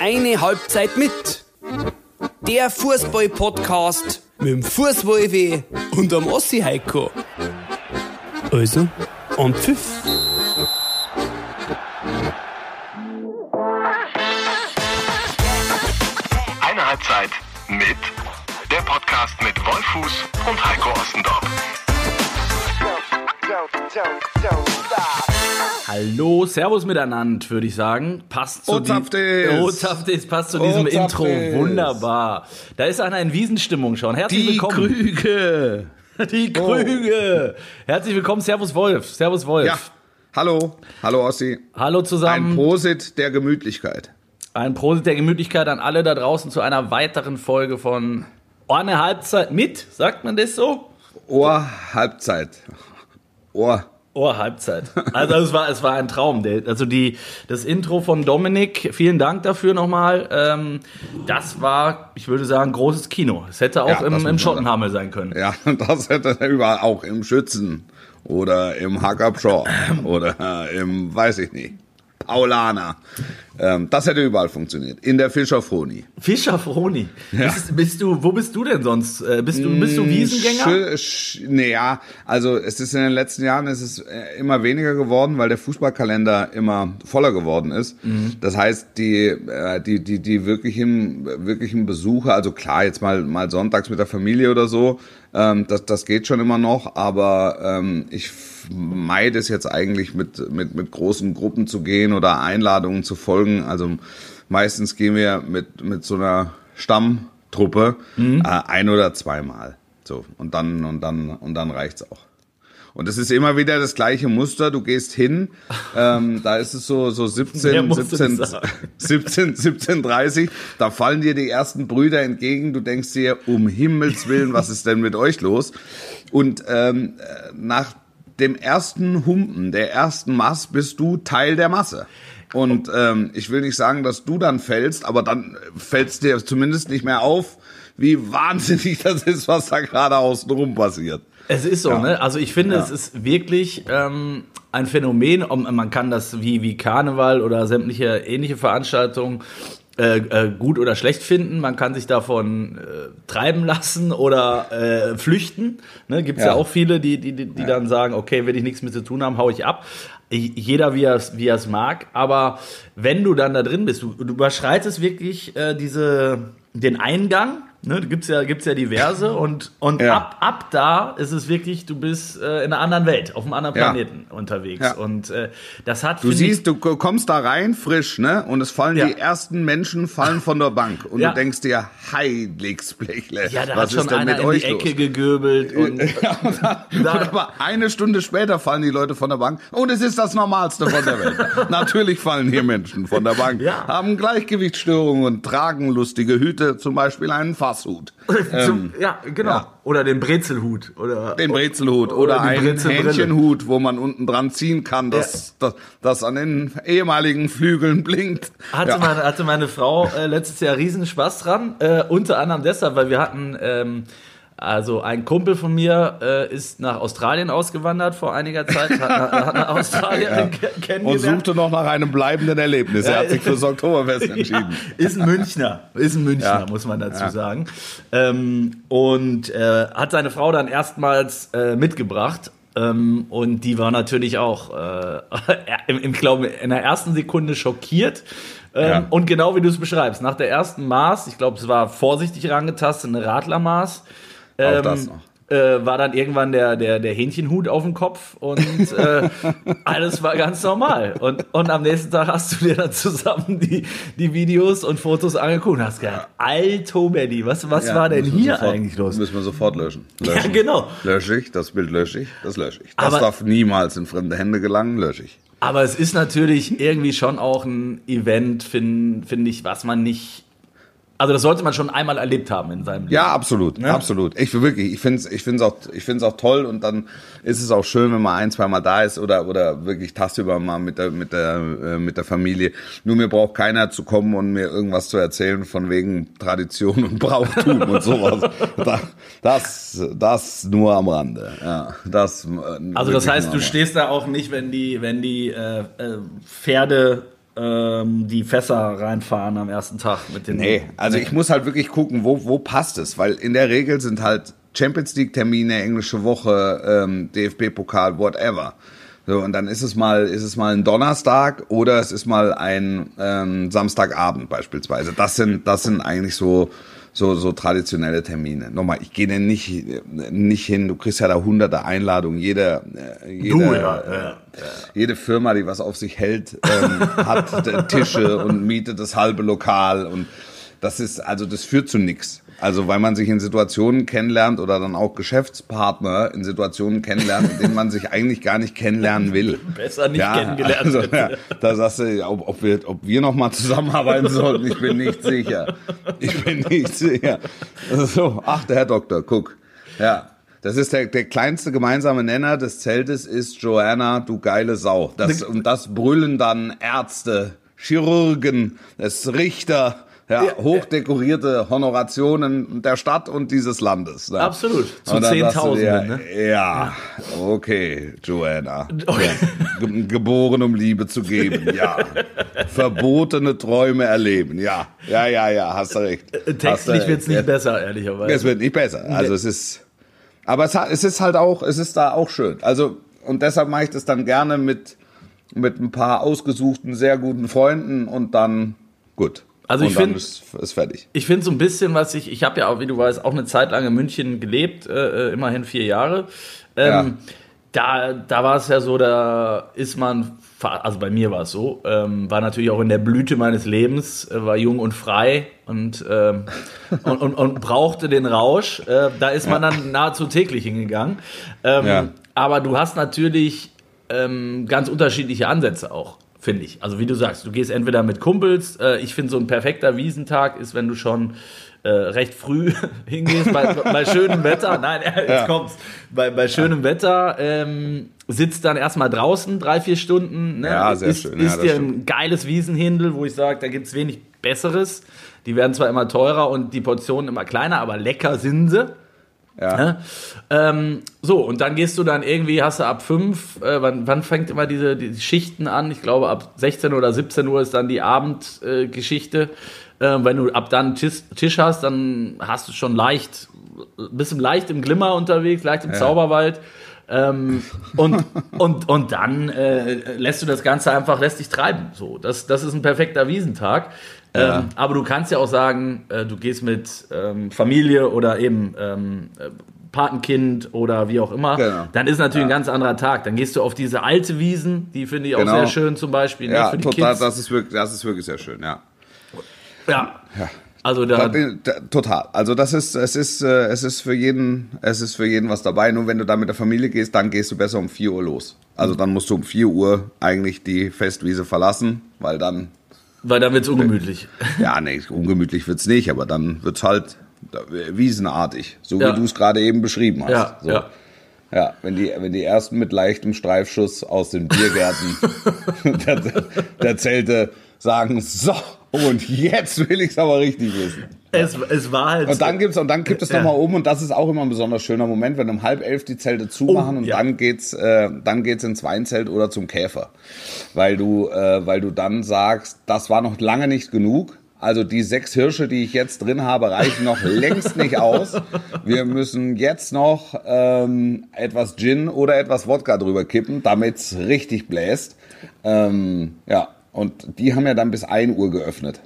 Eine Halbzeit mit. Der Fußball-Podcast mit dem Fußballweh und dem Ossi Heiko. Also, am Pfiff. Eine Halbzeit mit der Podcast mit Wolfuß und Heiko Ostendorf. Hallo, Servus miteinander, würde ich sagen. Passt zu Ozapftes. die- Ozapftes passt zu diesem. Intro. Wunderbar. Da ist einer in Wiesenstimmung schon. Herzlich Die willkommen. Krüge. Die Krüge. Herzlich willkommen, Servus Wolf. Servus Wolf. Ja, hallo. Hallo Ossi. Hallo Ein zusammen. Prosit der Gemütlichkeit. Ein Prosit der Gemütlichkeit an alle da draußen zu einer weiteren Folge von Oh, eine Halbzeit mit. Sagt man das so? Ohr Halbzeit. Ohr. Oh, Halbzeit. Also es war, es war ein Traum. Also die, das Intro von Dominik, vielen Dank dafür nochmal. Ähm, das war, ich würde sagen, großes Kino. Es hätte auch Ja, im, im Schottenhamel sein können. Ja, das hätte er überall auch im Schützen oder im Hackabschau oder im, weiß ich nicht, Paulaner. Ähm, das hätte überall funktioniert. In der Fischerfroni. Fischer Froni. Bist, bist du, wo bist du denn sonst? Äh, Bist du, bist du Wiesengänger? Schö- sch- Nee, ja, also es ist in den letzten Jahren es ist äh, immer weniger geworden, weil der Fußballkalender immer voller geworden ist. Mhm. Das heißt, die, äh, die, die, die wirklichen, wirklichen Besucher, also klar, jetzt mal, mal sonntags mit der Familie oder so, ähm, das, das geht schon immer noch, aber ähm, ich meide es jetzt eigentlich mit, mit, mit großen Gruppen zu gehen oder Einladungen zu folgen. Also meistens gehen wir mit, mit so einer Stammtruppe Mhm. äh, ein oder zweimal. So, und dann, und dann, und dann reicht's auch. Und es ist immer wieder das gleiche Muster. Du gehst hin, ähm, da ist es so, so Wer 17, musste 17, das sagen? 17, 17, 30. Da fallen dir die ersten Brüder entgegen. Du denkst dir, um Himmels Willen, was ist denn mit euch los? Und ähm, äh, nach dem ersten Humpen, der ersten Mass, bist du Teil der Masse. Und ähm, ich will nicht sagen, dass du dann fällst, aber dann fällst dir zumindest nicht mehr auf, wie wahnsinnig das ist, was da gerade außenrum passiert. Es ist so, Ja. ne? Also ich finde, Ja. es ist wirklich ähm, ein Phänomen. Man kann das wie, wie Karneval oder sämtliche ähnliche Veranstaltungen äh, äh, gut oder schlecht finden. Man kann sich davon äh, treiben lassen oder äh, flüchten. Ne? Gibt es ja. Ja. auch viele, die, die, die, die dann sagen, okay, will ich nichts mit zu tun haben, hau ich ab. Jeder, wie er es wie er es mag. Aber wenn du dann da drin bist, du, du überschreitest wirklich äh, diese, den Eingang. Ne, gibt's ja, gibt's ja diverse und, und Ja. ab, ab da ist es wirklich, du bist äh, in einer anderen Welt, auf einem anderen Ja. Planeten unterwegs. Ja. Und äh, das hat, Du siehst, du kommst da rein frisch, ne? Und es fallen Ja. die ersten Menschen fallen von der Bank und Ja. du denkst dir, Heiligsblechle, ja, da was hat schon ist denn mit in euch die Ecke los? gegöbelt und Ja, und Da- und aber eine Stunde später fallen die Leute von der Bank und es ist das Normalste von der Welt. Natürlich fallen hier Menschen von der Bank, Ja. haben Gleichgewichtsstörungen und tragen lustige Hüte, zum Beispiel einen Fasshut, zum, ja, genau. ja. Oder den Brezelhut. Oder, den Brezelhut oder, Oder einen. Hähnchenhut, wo man unten dran ziehen kann, dass das, das an den ehemaligen Flügeln blinkt. Hatte, Ja. meine, hatte meine Frau äh, letztes Jahr riesen Spaß dran. Äh, unter anderem deshalb, weil wir hatten, ähm, also ein Kumpel von mir äh, ist nach Australien ausgewandert vor einiger Zeit, hat, nach- hat nach Australien Und kennengelernt. suchte noch nach einem bleibenden Erlebnis. Er hat sich fürs Oktoberfest entschieden. Ja, ist ein Münchner, ist ein Münchner, Ja. muss man dazu sagen. Ähm, und äh, hat seine Frau dann erstmals äh, mitgebracht. Ähm, und die war natürlich auch, äh, im, im, glaube in der ersten Sekunde schockiert. Ähm, Ja. Und genau wie du es beschreibst, nach der ersten Maß, ich glaube, es war vorsichtig rangetastet, eine Radlermaß. Auch das noch. Äh, war dann irgendwann der, der, der Hähnchenhut auf dem Kopf und äh, alles war ganz normal. Und, und am nächsten Tag hast du dir dann zusammen die, die Videos und Fotos angeguckt und hast gedacht, Alto Benny, was, was Ja, war denn hier sofort, eigentlich los? Müssen wir sofort löschen. Ja, löschen. genau. Lösche ich, das Bild lösche ich, das lösche ich. Das Aber- darf niemals in fremde Hände gelangen, lösche ich. Aber es ist natürlich irgendwie schon auch ein Event, finde find ich, was man nicht. Also das sollte man schon einmal erlebt haben in seinem Leben. Ja, absolut, absolut. Ich wirklich, ich finde es ich find's auch, ich find's auch toll und dann ist es auch schön, wenn man ein, zwei Mal da ist oder, oder wirklich tagsüber mal mit der, mit der, äh, mit der Familie. Nur mir braucht keiner zu kommen und mir irgendwas zu erzählen von wegen Tradition und Brauchtum und sowas. Da- Das, das nur am Rande. Ja, das, äh, Also das heißt, du stehst da auch nicht, wenn die, wenn die äh, äh, Pferde ähm, die Fässer reinfahren am ersten Tag mit den. Nee, also ich muss halt wirklich gucken, wo, wo passt es, weil in der Regel sind halt Champions League Termine, englische Woche, ähm, DFB Pokal, whatever. So, und dann ist es mal, ist es mal ein Donnerstag oder es ist mal ein ähm, Samstagabend beispielsweise. Das sind, das sind eigentlich so, so, so traditionelle Termine. Nochmal, ich gehe denn nicht, nicht hin, du kriegst ja da hunderte Einladungen, jede, äh, jede, Du, ja, äh, ja, jede Firma, die was auf sich hält, ähm, hat äh, Tische und mietet das halbe Lokal und das ist, also das führt zu nichts. Also weil man sich in Situationen kennenlernt oder dann auch Geschäftspartner in Situationen kennenlernt, in denen man sich eigentlich gar nicht kennenlernen will. Besser nicht kennengelernt Also, ja, da sagst du, ob, ob wir, ob wir noch mal zusammenarbeiten sollten, ich bin nicht sicher. Ich bin nicht sicher. So, ach, der Herr Doktor, guck. Ja. Das ist der, der kleinste gemeinsame Nenner des Zeltes ist Joanna, du geile Sau. Das, und das brüllen dann Ärzte, Chirurgen, es Richter, ja, hochdekorierte Honorationen der Stadt und dieses Landes. Ne? Absolut. Zu Zehntausenden, ne? Ja, okay, Joanna. Okay. Ge geboren, um Liebe zu geben, ja. Verbotene Träume erleben, ja. Ja, ja, ja, hast du recht. Textlich wird es nicht Ja, besser, ehrlicherweise. Es wird nicht besser. Also es ist, aber es, es ist halt auch, es ist da auch schön. Also, und deshalb mache ich das dann gerne mit, mit ein paar ausgesuchten, sehr guten Freunden und dann, gut. Also ich und dann find- ist, ist fertig. Ich finde so ein bisschen, was ich, ich habe ja auch, wie du weißt, auch eine Zeit lang in München gelebt, äh, äh, immerhin vier Jahre. Ähm, Da, da war es ja so, da ist man, also bei mir war es so, ähm, war natürlich auch in der Blüte meines Lebens, äh, war jung und frei und, ähm, und, und, und brauchte den Rausch. Äh, da ist man dann nahezu täglich hingegangen. Ähm, Ja. Aber du hast natürlich ähm, ganz unterschiedliche Ansätze auch, finde ich. Also wie du sagst, du gehst entweder mit Kumpels. Äh, ich finde, so ein perfekter Wiesentag ist, wenn du schon äh, recht früh hingehst, bei, bei schönem Wetter. Nein, jetzt Ja. kommt's. Bei, bei schönem Wetter ähm, sitzt dann erstmal draußen drei, vier Stunden. Ne? Ja, sehr ist, schön. Ja, Ist dir ein geiles Wiesenhindel, wo ich sage, da gibt's wenig Besseres. Die werden zwar immer teurer und die Portionen immer kleiner, aber lecker sind sie. Ja. Ne? Ähm, so, und dann gehst du dann irgendwie, hast du ab 5, äh, wann, wann fängt immer diese die Schichten an? Ich glaube, ab 16 oder 17 Uhr ist dann die Abendgeschichte. Äh, ähm, wenn du ab dann Tisch, Tisch hast, dann hast du schon leicht, bist du leicht im Glimmer unterwegs, leicht im Zauberwald. Ähm, und, und, und dann äh, lässt du das Ganze einfach, lässt dich treiben. So, das, das ist ein perfekter Wiesentag. Ja. Ähm, aber du kannst ja auch sagen, äh, du gehst mit ähm, Familie oder eben ähm, äh, Patenkind oder wie auch immer. Genau. Dann ist natürlich ein ganz anderer Tag. Dann gehst du auf diese alte Wiesen, die finde ich auch Genau. sehr schön zum Beispiel ne, Ja, die total, Kids. das ist wirklich, das ist wirklich sehr schön, ja. ja. Also da, Da- da- Total. Also das ist, es ist, äh, es ist für jeden, es ist für jeden was dabei. Nur wenn du da mit der Familie gehst, dann gehst du besser um 4 Uhr los. Also dann musst du um 4 Uhr eigentlich die Festwiese verlassen, weil dann, weil dann wird's ungemütlich. ja, nee, ungemütlich wird's nicht, aber dann wird's halt äh, wiesenartig, so Ja. wie du es gerade eben beschrieben hast. Ja, so. ja. Ja, wenn die, wenn die ersten mit leichtem Streifschuss aus den Biergärten der, der Zelte sagen, so, und jetzt will ich's aber richtig wissen. Es, es war halt. Und dann gibt's und dann gibt es Ja. noch mal oben und das ist auch immer ein besonders schöner Moment, wenn um halb elf die Zelte zumachen und ja. dann geht's äh, dann geht's ins Weinzelt oder zum Käfer, weil du äh, weil du dann sagst, das war noch lange nicht genug. Also die sechs Hirsche, die ich jetzt drin habe, reichen noch längst nicht aus. Wir müssen jetzt noch ähm, etwas Gin oder etwas Wodka drüber kippen, damit's richtig bläst. Ähm, ja, und die haben ja dann bis 1 Uhr geöffnet.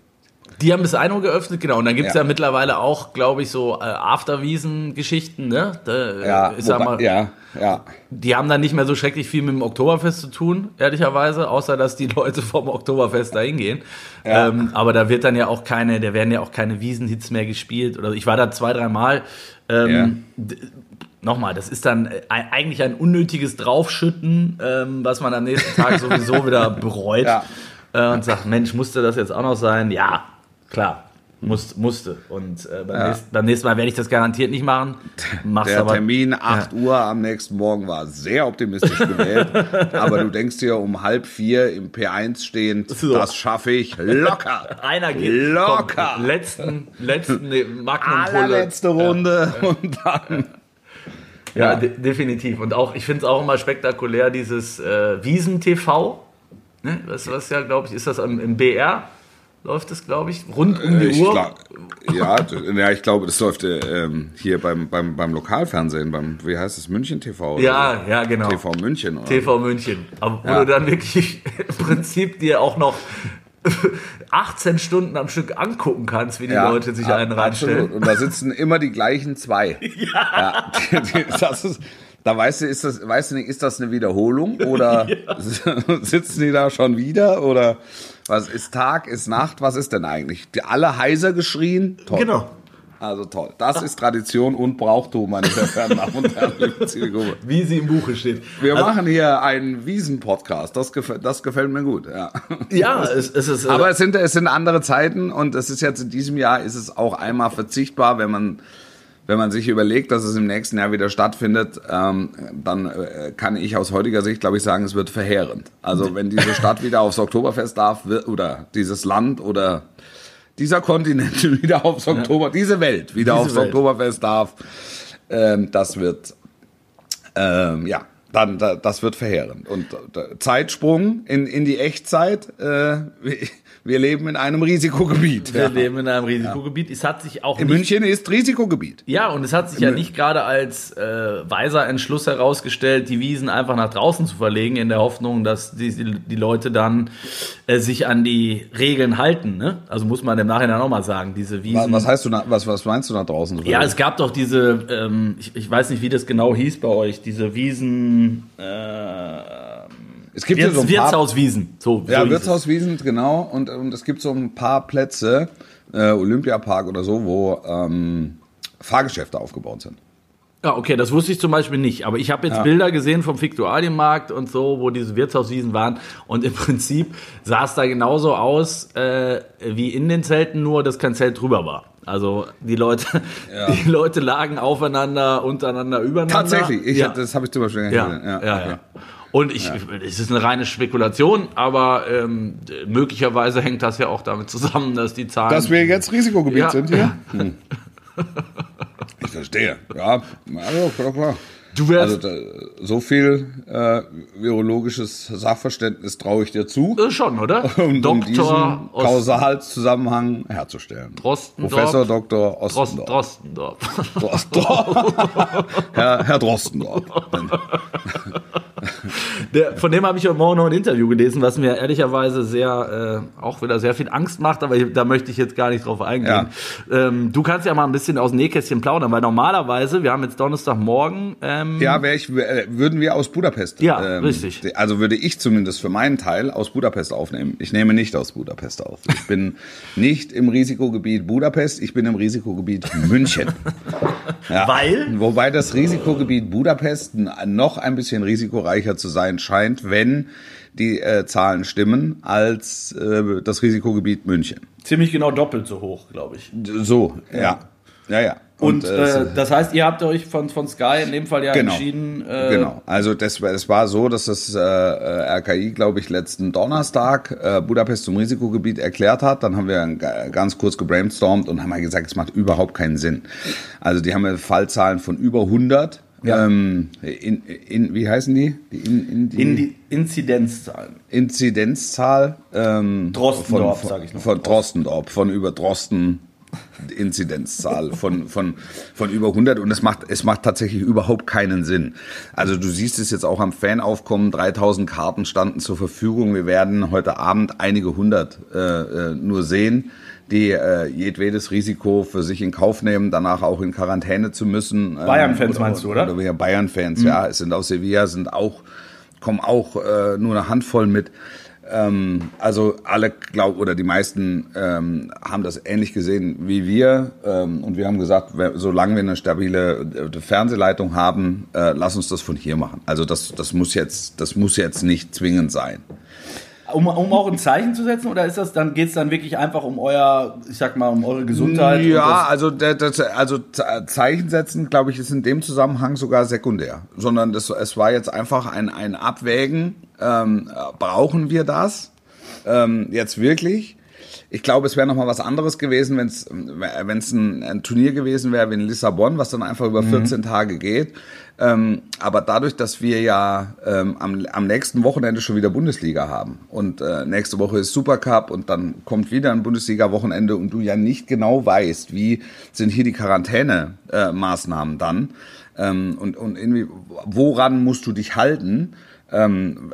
Die haben bis 1 Uhr geöffnet, genau. Und dann gibt's ja. Ja. mittlerweile auch, glaube ich, so äh, Afterwiesen-Geschichten, ne? Da, äh, Ja, ich sag wobei- mal, ja, ja. Die haben dann nicht mehr so schrecklich viel mit dem Oktoberfest zu tun, ehrlicherweise, außer dass die Leute vom Oktoberfest da hingehen. Ja. Ähm, aber da wird dann ja auch keine, da werden ja auch keine Wiesenhits mehr gespielt. Oder ich war da zwei, dreimal. Ähm, d- Nochmal, das ist dann äh, eigentlich ein unnötiges Draufschütten, ähm, was man am nächsten Tag sowieso wieder bereut. Ja. Äh, und sagt, Mensch, musste das jetzt auch noch sein? Ja, klar. Musste, musste. Und äh, beim, Ja. nächsten, beim nächsten Mal werde ich das garantiert nicht machen. Mach's Der aber. Termin 8 Uhr am nächsten Morgen war sehr optimistisch gewählt. aber du denkst dir um halb vier im P1 stehend, So. das schaffe ich locker. Einer geht. Locker. Komm, letzten, letzten nee, Magnum-Pulle. Allerletzte Runde und dann. Ja, de definitiv. Und auch, ich finde es auch immer spektakulär, dieses äh, Wiesen-TV. Ne? Das was ja, glaube ich, ist das im, im BR? Läuft das, glaube ich, rund um die Äh, Ich Uhr? glaub, ja, ja, ich glaube, das läuft äh, ähm, hier beim, beim, beim Lokalfernsehen, beim, wie heißt es, München TV? oder Ja, ja, genau. TV München. Oder? TV München. Aber wo Ja. du dann wirklich im Prinzip dir auch noch 18 Stunden am Stück angucken kannst, wie die Leute sich einen absolut. reinstellen. Und da sitzen immer die gleichen zwei. Ja. die, das ist, da weißt du, ist das, weißt du nicht, ist das eine Wiederholung oder sitzen die da schon wieder oder was ist Tag, ist Nacht, was ist denn eigentlich? Die alle heiser geschrien? Toll. Genau. Also toll. Das ist Tradition und Brauchtum, meine sehr verehrten Damen und Herren, liebe Zielgruppe. Wie sie im Buche steht. Wir Also, machen hier einen Wiesen-Podcast. Das, gefällt- das gefällt mir gut. Ja. Ja, es, es ist. äh, Aber es sind, es sind andere Zeiten und es ist jetzt in diesem Jahr ist es auch einmal verzichtbar, wenn man, wenn man sich überlegt, dass es im nächsten Jahr wieder stattfindet, ähm, dann äh, kann ich aus heutiger Sicht, glaube ich, sagen, es wird verheerend. Also wenn diese Stadt wieder aufs Oktoberfest darf oder dieses Land oder dieser Kontinent wieder aufs Oktober, diese Welt wieder Diese aufs Welt. Oktoberfest darf, ähm, das wird ähm, ja, dann da, das wird verheerend. Und äh, Zeitsprung in, in die Echtzeit. Äh, wir, leben in einem Risikogebiet. wir Ja. leben in einem Risikogebiet. Es hat sich auch In nicht, München ist Risikogebiet. Ja, und es hat sich ja nicht gerade als äh, weiser Entschluss herausgestellt, die Wiesen einfach nach draußen zu verlegen, in der Hoffnung, dass die, die Leute dann äh, sich an die Regeln halten. Ne? Also muss man im Nachhinein auch mal sagen, diese Wiesen. was heißt du, na, was, was meinst du da draußen? Ja, es gab doch diese, ähm, ich, ich weiß nicht, wie das genau hieß bei euch, diese Wiesen, äh, es gibt Wirts, so ein paar, Wirtshauswiesen. So, Ja, so Wirtshauswiesen, genau. Und, und es gibt so ein paar Plätze, äh, Olympiapark oder so, wo ähm, Fahrgeschäfte aufgebaut sind. Ja, okay, das wusste ich zum Beispiel nicht. Aber ich habe jetzt Ja. Bilder gesehen vom Viktualienmarkt und so, wo diese Wirtshauswiesen waren. Und im Prinzip sah es da genauso aus äh, wie in den Zelten, nur dass kein Zelt drüber war. Also die Leute, die Leute lagen aufeinander, untereinander, übereinander. Tatsächlich, ich, ja. das habe ich zum Beispiel Ja, gesehen. ja, ja. okay. Und ich, es ist eine reine Spekulation, aber ähm, möglicherweise hängt das ja auch damit zusammen, dass die Zahlen. Dass wir jetzt Risikogebiet Ja. sind hier? Hm. Ich verstehe. Ja, also, klar, klar. Du wärst- also, so viel äh, virologisches Sachverständnis traue ich dir zu, Äh, schon, oder? um, um diesen aus Kausalzusammenhang herzustellen. Drostendorf. Professor Dr. Ostendorf. Drostendorf. Drostendorf. Herr, Herr Drostendorf. Der, von dem habe ich heute Morgen noch ein Interview gelesen, was mir ehrlicherweise sehr, äh, auch wieder sehr viel Angst macht, aber da möchte ich jetzt gar nicht drauf eingehen. Ähm, du kannst ja mal ein bisschen aus dem Nähkästchen plaudern, weil normalerweise, wir haben jetzt Donnerstagmorgen, ähm, Ja, wär ich, äh, würden wir aus Budapest. Ja, richtig. Also würde ich zumindest für meinen Teil aus Budapest aufnehmen. Ich nehme nicht aus Budapest auf. Ich bin nicht im Risikogebiet Budapest, ich bin im Risikogebiet München. Ja. Weil? Wobei das Risikogebiet Budapest noch ein bisschen risikoreicher zu sein scheint, wenn die äh, Zahlen stimmen, als äh, das Risikogebiet München. ziemlich genau doppelt so hoch, glaube ich. So, ja. Ja, ja. Und, äh, äh, das heißt, ihr habt euch von, von Sky in dem Fall ja Genau. entschieden. Äh, Genau. Also das, es war so, dass das äh, äh, RKI, glaube ich, letzten Donnerstag äh, Budapest zum Risikogebiet erklärt hat. Dann haben wir ga- ganz kurz gebrainstormt und haben mal gesagt, es macht überhaupt keinen Sinn. Also die haben ja Fallzahlen von über 100. Ja. Ähm, in, in, wie heißen die? die, in, in, die In die Inzidenzzahlen. Inzidenzzahl ähm, Drostendorf, sag ich noch. Von Drostendorf, von über Drosten Inzidenzzahl von, von, von über 100 und es macht, es macht tatsächlich überhaupt keinen Sinn. Also du siehst es jetzt auch am Fanaufkommen, 3000 Karten standen zur Verfügung. Wir werden heute Abend einige hundert äh, äh, nur sehen, die äh, jedwedes Risiko für sich in Kauf nehmen, danach auch in Quarantäne zu müssen. Ähm, Bayern-Fans meinst du, oder? Oder wir Bayern-Fans, ja. Es sind aus Sevilla, sind auch, kommen auch äh, nur eine Handvoll mit. Ähm, also alle glauben oder die meisten ähm, haben das ähnlich gesehen wie wir ähm, und wir haben gesagt, solange wir eine stabile äh, Fernsehleitung haben, äh, lass uns das von hier machen. Also das, das muss jetzt, das muss jetzt nicht zwingend sein. Um, um auch ein Zeichen zu setzen, oder ist das dann, geht es dann wirklich einfach um euer, ich sag mal, um eure Gesundheit? und Ja, also, das, also Ze- Zeichen setzen, glaube ich, ist in dem Zusammenhang sogar sekundär. Sondern das, es war jetzt einfach ein, ein Abwägen, ähm, brauchen wir das ähm, jetzt wirklich? Ich glaube, es wäre noch mal was anderes gewesen, wenn es wenn es ein, ein Turnier gewesen wäre wie in Lissabon, was dann einfach über 14 mhm. Tage geht. Ähm, aber dadurch, dass wir ja ähm, am, am nächsten Wochenende schon wieder Bundesliga haben und äh, nächste Woche ist Supercup und dann kommt wieder ein Bundesliga-Wochenende und du ja nicht genau weißt, wie sind hier die Quarantänemaßnahmen äh, dann ähm, und, und irgendwie, woran musst du dich halten, ähm,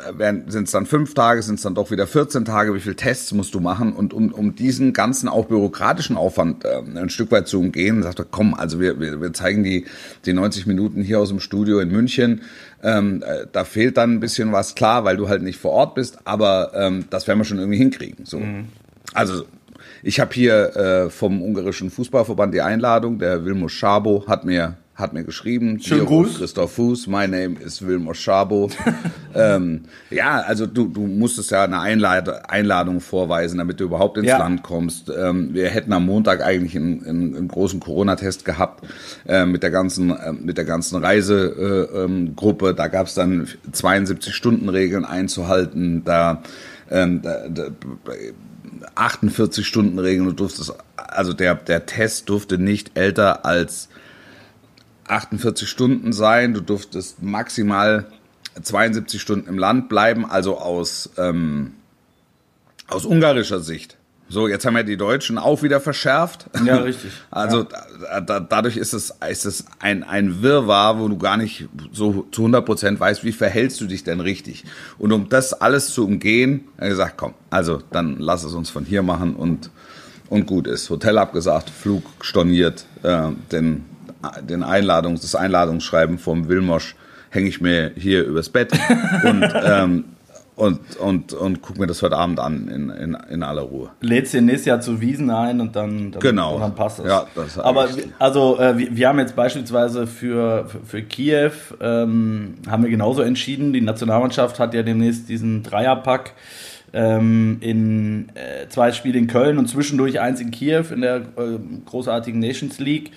sind es dann fünf Tage, sind es dann doch wieder 14 Tage, wie viele Tests musst du machen? Und um, um diesen ganzen auch bürokratischen Aufwand äh, ein Stück weit zu umgehen, sagt er, komm, also wir, wir, wir zeigen die, die 90 Minuten hier aus dem Studio in München. Ähm, äh, da fehlt dann ein bisschen was, klar, weil du halt nicht vor Ort bist, aber ähm, das werden wir schon irgendwie hinkriegen. So. Mhm. Also ich habe hier äh, vom ungarischen Fußballverband die Einladung, der Vilmos Schabo hat mir hat mir geschrieben. Schönen Gruß. Christoph Fuß, my name is Wilmar Schabo. ähm, ja, also du, du musstest ja eine Einlad Einladung vorweisen, damit du überhaupt ins ja. Land kommst. Ähm, wir hätten am Montag eigentlich einen, einen, einen großen Corona-Test gehabt äh, mit der ganzen, äh, mit der ganzen Reisegruppe. Äh, ähm, da gab es dann 72-Stunden-Regeln einzuhalten. Da, ähm, da, da 48 Stunden Regeln, du durftest, also der, der Test durfte nicht älter als 48 Stunden sein. Du durftest maximal 72 Stunden im Land bleiben, also aus, ähm, aus ungarischer Sicht. So, jetzt haben ja die Deutschen auch wieder verschärft. Ja, richtig. Also ja. Da, dadurch ist es, ist es ein, ein Wirrwarr, wo du gar nicht so zu 100 Prozent weißt, wie verhältst du dich denn richtig. Und um das alles zu umgehen, er gesagt, komm, also dann lass es uns von hier machen und, und gut ist. Hotel abgesagt, Flug storniert, äh, denn den Einladungs, das Einladungsschreiben vom Wilmosch hänge ich mir hier übers Bett und, ähm, und, und, und guck mir das heute Abend an in, in, in aller Ruhe. Lädst dir nächstes Jahr zu Wiesen ein und dann, dann, genau. und dann passt es. Ja, das Aber also äh, wir, wir, haben jetzt beispielsweise für, für, für Kiew ähm, haben wir genauso entschieden. Die Nationalmannschaft hat ja demnächst diesen Dreierpack ähm, in äh, zwei Spiele in Köln und zwischendurch eins in Kiew in der äh, großartigen Nations League.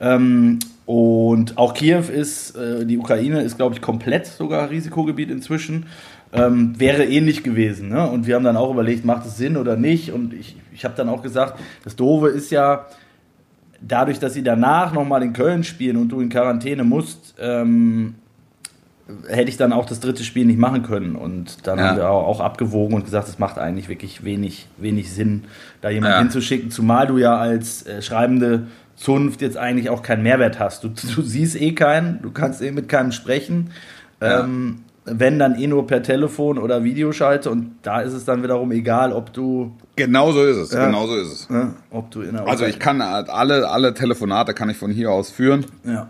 Ähm, und auch Kiew ist, äh, die Ukraine ist, glaube ich, komplett sogar Risikogebiet inzwischen. Ähm, wäre ähnlich gewesen. Ne? Und wir haben dann auch überlegt, macht es Sinn oder nicht? Und ich, ich habe dann auch gesagt, das Doofe ist ja, dadurch, dass sie danach nochmal in Köln spielen und du in Quarantäne musst, ähm, hätte ich dann auch das dritte Spiel nicht machen können. Und dann ja. haben wir auch abgewogen und gesagt, es macht eigentlich wirklich wenig, wenig Sinn, da jemanden ja. hinzuschicken, zumal du ja als äh, schreibende Zunft jetzt eigentlich auch keinen Mehrwert hast. Du, du siehst eh keinen, du kannst eh mit keinem sprechen. Ja. Ähm, wenn dann eh nur per Telefon oder Videoschalte und da ist es dann wiederum egal, ob du. Genau so ist es, ja, genau so ist es. Ja, ob du in also ich kann alle, alle Telefonate kann ich von hier aus führen. Ja.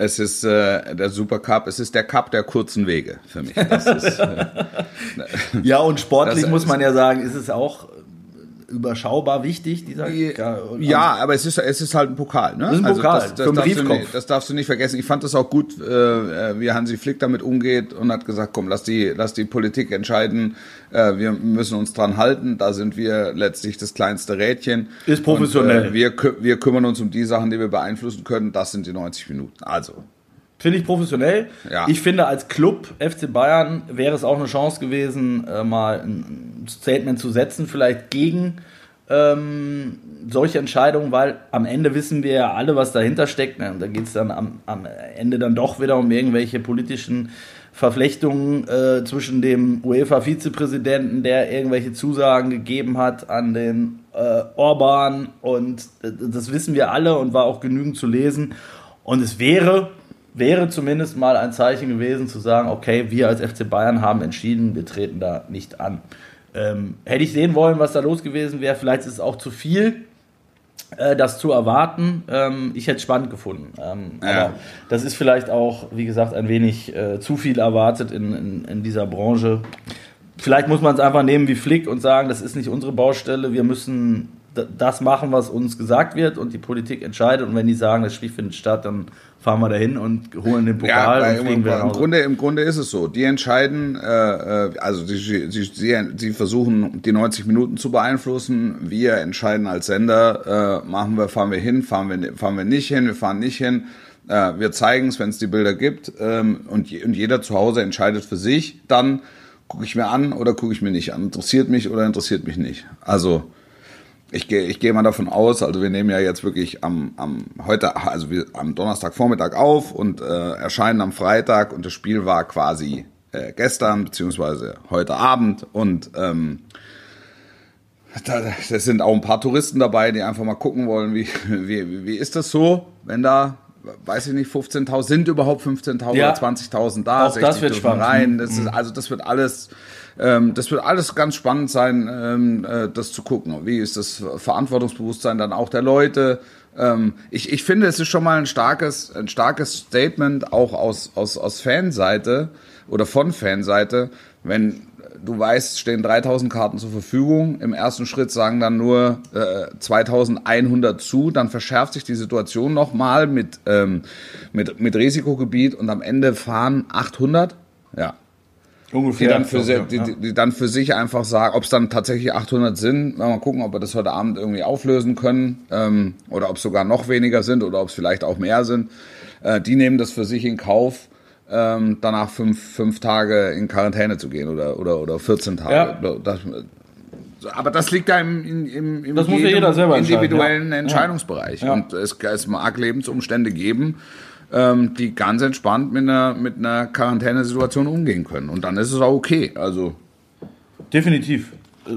Es ist äh, der Supercup, es ist der Cup der kurzen Wege für mich. Ist, äh, ja, und sportlich das, muss man ja sagen, ist es auch überschaubar wichtig, dieser Ja, aber es ist, es ist halt ein Pokal. Ne? Das ist ein also Pokal, das, das, darfst du nicht, das darfst du nicht vergessen. Ich fand das auch gut, äh, wie Hansi Flick damit umgeht und hat gesagt, komm, lass die, lass die Politik entscheiden. Äh, wir müssen uns dran halten. Da sind wir letztlich das kleinste Rädchen. Ist professionell. Und, äh, wir, wir kümmern uns um die Sachen, die wir beeinflussen können. Das sind die 90 Minuten. Also, Finde ich professionell. Ja. Ich finde, als Club FC Bayern wäre es auch eine Chance gewesen, äh, mal ein Statement zu setzen, vielleicht gegen ähm, solche Entscheidungen, weil am Ende wissen wir ja alle, was dahinter steckt. Ne? Da geht es dann am, am, Ende dann doch wieder um irgendwelche politischen Verflechtungen äh, zwischen dem UEFA-Vizepräsidenten, der irgendwelche Zusagen gegeben hat an den äh, Orban und äh, das wissen wir alle und war auch genügend zu lesen. Und es wäre wäre zumindest mal ein Zeichen gewesen zu sagen, okay, wir als FC Bayern haben entschieden, wir treten da nicht an. Ähm, hätte ich sehen wollen, was da los gewesen wäre, vielleicht ist es auch zu viel, äh, das zu erwarten. Ähm, ich hätte es spannend gefunden. Ähm, ja. Aber das ist vielleicht auch, wie gesagt, ein wenig äh, zu viel erwartet in, in, in dieser Branche. Vielleicht muss man es einfach nehmen wie Flick und sagen, das ist nicht unsere Baustelle, wir müssen das machen, was uns gesagt wird und die Politik entscheidet. Und wenn die sagen, das Spiel findet statt, dann fahren wir dahin und holen den Pokal ja, und fliegen im, wir im Grunde, Im Grunde ist es so. Die entscheiden, äh, äh also sie, sie, sie, sie, versuchen, die 90 Minuten zu beeinflussen. Wir entscheiden als Sender, äh, machen wir, fahren wir hin, fahren wir, fahren wir nicht hin, wir fahren nicht hin. Äh, wir zeigen es, wenn es die Bilder gibt. Ähm, und, und jeder zu Hause entscheidet für sich dann, gucke ich mir an oder gucke ich mir nicht an? Interessiert mich oder interessiert mich nicht? Also ich gehe ich gehe mal davon aus, also wir nehmen ja jetzt wirklich am, am heute, also wir, am Donnerstagvormittag auf und äh, erscheinen am Freitag und das Spiel war quasi äh, gestern beziehungsweise heute Abend und ähm, da, das sind auch ein paar Touristen dabei, die einfach mal gucken wollen, wie, wie, wie ist das so, wenn da, weiß ich nicht, 15.000, sind überhaupt 15.000 Ja. oder 20.000 da, Auch das wird spannend. rein, das ist, also das wird alles, ähm, das wird alles ganz spannend sein, ähm, äh, das zu gucken. Wie ist das Verantwortungsbewusstsein dann auch der Leute? Ähm, ich, ich finde, es ist schon mal ein starkes, ein starkes Statement auch aus, aus, aus Fanseite oder von Fanseite, wenn du weißt, stehen 3000 Karten zur Verfügung. Im ersten Schritt sagen dann nur äh, 2100 zu. Dann verschärft sich die Situation nochmal mit, ähm, mit, mit Risikogebiet und am Ende fahren 800. Ja, die Ungefähr. dann, für, ja. die, die, die dann für sich einfach sagen, ob es dann tatsächlich 800 sind. Mal gucken, ob wir das heute Abend irgendwie auflösen können ähm, oder ob es sogar noch weniger sind oder ob es vielleicht auch mehr sind. Äh, die nehmen das für sich in Kauf, ähm, danach fünf, fünf Tage in Quarantäne zu gehen oder, oder, oder 14 Tage. Ja. Das, aber das liegt da im, im, im, Das muss ja jeder selber individuellen ja. Entscheidungsbereich. Ja. Und es, es mag Lebensumstände geben, ähm, die ganz entspannt mit einer, mit einer Quarantänesituation umgehen können. Und dann ist es auch okay. Also, Definitiv. Äh,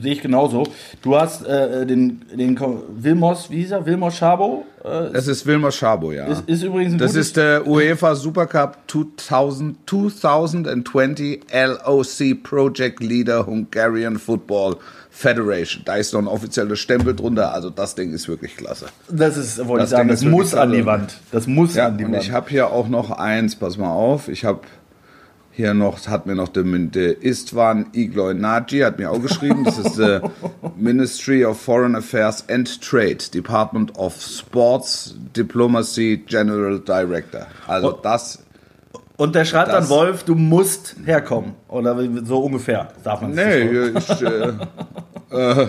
Sehe ich genauso. Du hast äh, den, den Ko- Wilmos, wie hieß er? Wilmos Schabo. Äh, das ist Wilmer Schabo, ja. ist, ist übrigens das ist der UEFA Supercup 2000, 2020 LOC Project Leader Hungarian Football Federation. Da ist noch ein offizieller Stempel drunter. Also das Ding ist wirklich klasse. das ist, wollte das ich sagen, das ist muss an die Wand. Das muss Ja, an die und Wand. ich habe hier auch noch eins, pass mal auf, ich habe hier noch, hat mir noch der, der Istvan Igloy Naji, hat mir auch geschrieben, das ist der Ministry of Foreign Affairs and Trade, Department of Sports Diplomacy General Director. Also das, Und der schreibt Das- dann, Wolf, du musst herkommen. Oder so ungefähr, darf man es nee, ich, äh, äh,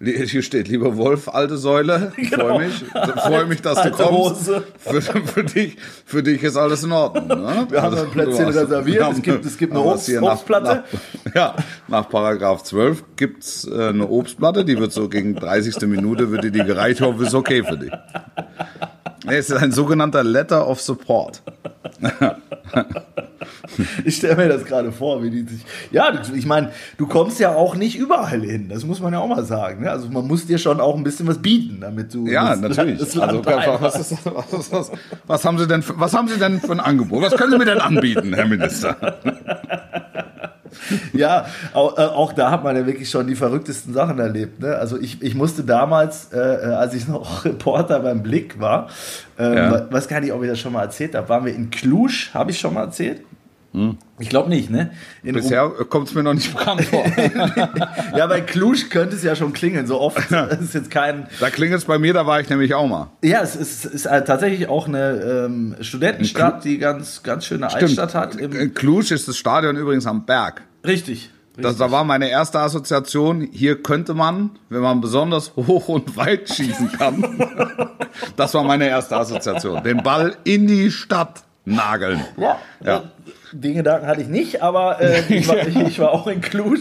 li- hier steht, lieber Wolf, alte Säule, ich freue mich, freue mich, dass du Alte kommst. Hose. Für, für, dich, für dich ist alles in Ordnung. Ne? Wir haben ein Plätzchen reserviert, es gibt- es gibt eine Obst- Obstplatte. Nach, ja, nach Paragraph 12 gibt's äh, eine Obstplatte, die wird so gegen 30. Minute wird dir die gereicht, hoffe, ist okay für dich. Nee, Es ist ein sogenannter Letter of Support. Ich stelle mir das gerade vor, wie die sich. Ja, ich meine, du kommst ja auch nicht überall hin. Das muss man ja auch mal sagen. Ne? Also man muss dir schon auch ein bisschen was bieten, damit du. Ja, das natürlich. Das also, was, ist, was, ist, was, was, haben Sie denn was haben Sie denn für ein Angebot? Was können Sie mir denn anbieten, Herr Minister? Ja, auch, äh, auch da hat man ja wirklich schon die verrücktesten Sachen erlebt. Ne? Also ich, ich musste damals, äh, äh, als ich noch Reporter beim Blick war, ähm, Ja. we- weiß gar nicht, ob ich das schon mal erzählt habe, waren wir in Cluj, habe ich schon mal erzählt? Ich glaube nicht, ne? In Hm. Bisher kommt es mir noch nicht bekannt vor. ja, bei Cluj könnte es ja schon klingeln. So oft es ist jetzt kein. Da klingelt es bei mir, da war ich nämlich auch mal. Ja, es ist, ist äh, tatsächlich auch eine ähm, Studentenstadt, die ganz, ganz schöne Altstadt hat. Im, In Cluj ist das Stadion übrigens am Berg. richtig. Das, da war meine erste Assoziation. Hier könnte man, wenn man besonders hoch und weit schießen kann, das war meine erste Assoziation. Den Ball in die Stadt nageln. Ja, Ja. Den Gedanken hatte ich nicht, aber äh, ich, war, ich, ich war auch in Cluj.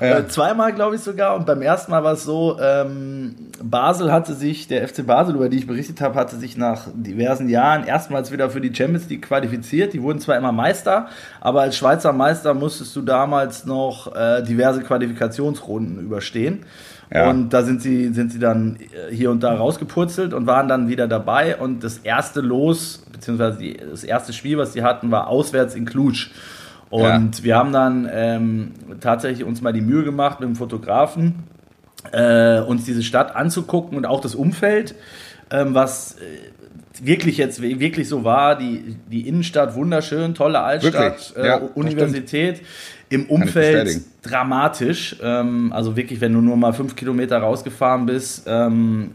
Äh, zweimal, glaube ich sogar. Und beim ersten Mal war es so, ähm, Basel hatte sich, der FC Basel, über die ich berichtet habe, hatte sich nach diversen Jahren erstmals wieder für die Champions League qualifiziert. Die wurden zwar immer Meister, aber als Schweizer Meister musstest du damals noch äh, diverse Qualifikationsrunden überstehen. Ja. Und da sind sie, sind sie dann äh, hier und da rausgepurzelt und waren dann wieder dabei. Und das erste Los, beziehungsweise die, das erste Spiel, was sie hatten, war auswärts in Cluj. Und wir haben dann ähm, tatsächlich uns mal die Mühe gemacht mit dem Fotografen, äh, uns diese Stadt anzugucken und auch das Umfeld, ähm, was äh, wirklich jetzt wirklich so war. Die, die Innenstadt wunderschön, tolle Altstadt? Ja, äh, Universität. Im Umfeld dramatisch. Ähm, also wirklich, wenn du nur mal fünf Kilometer rausgefahren bist, ähm,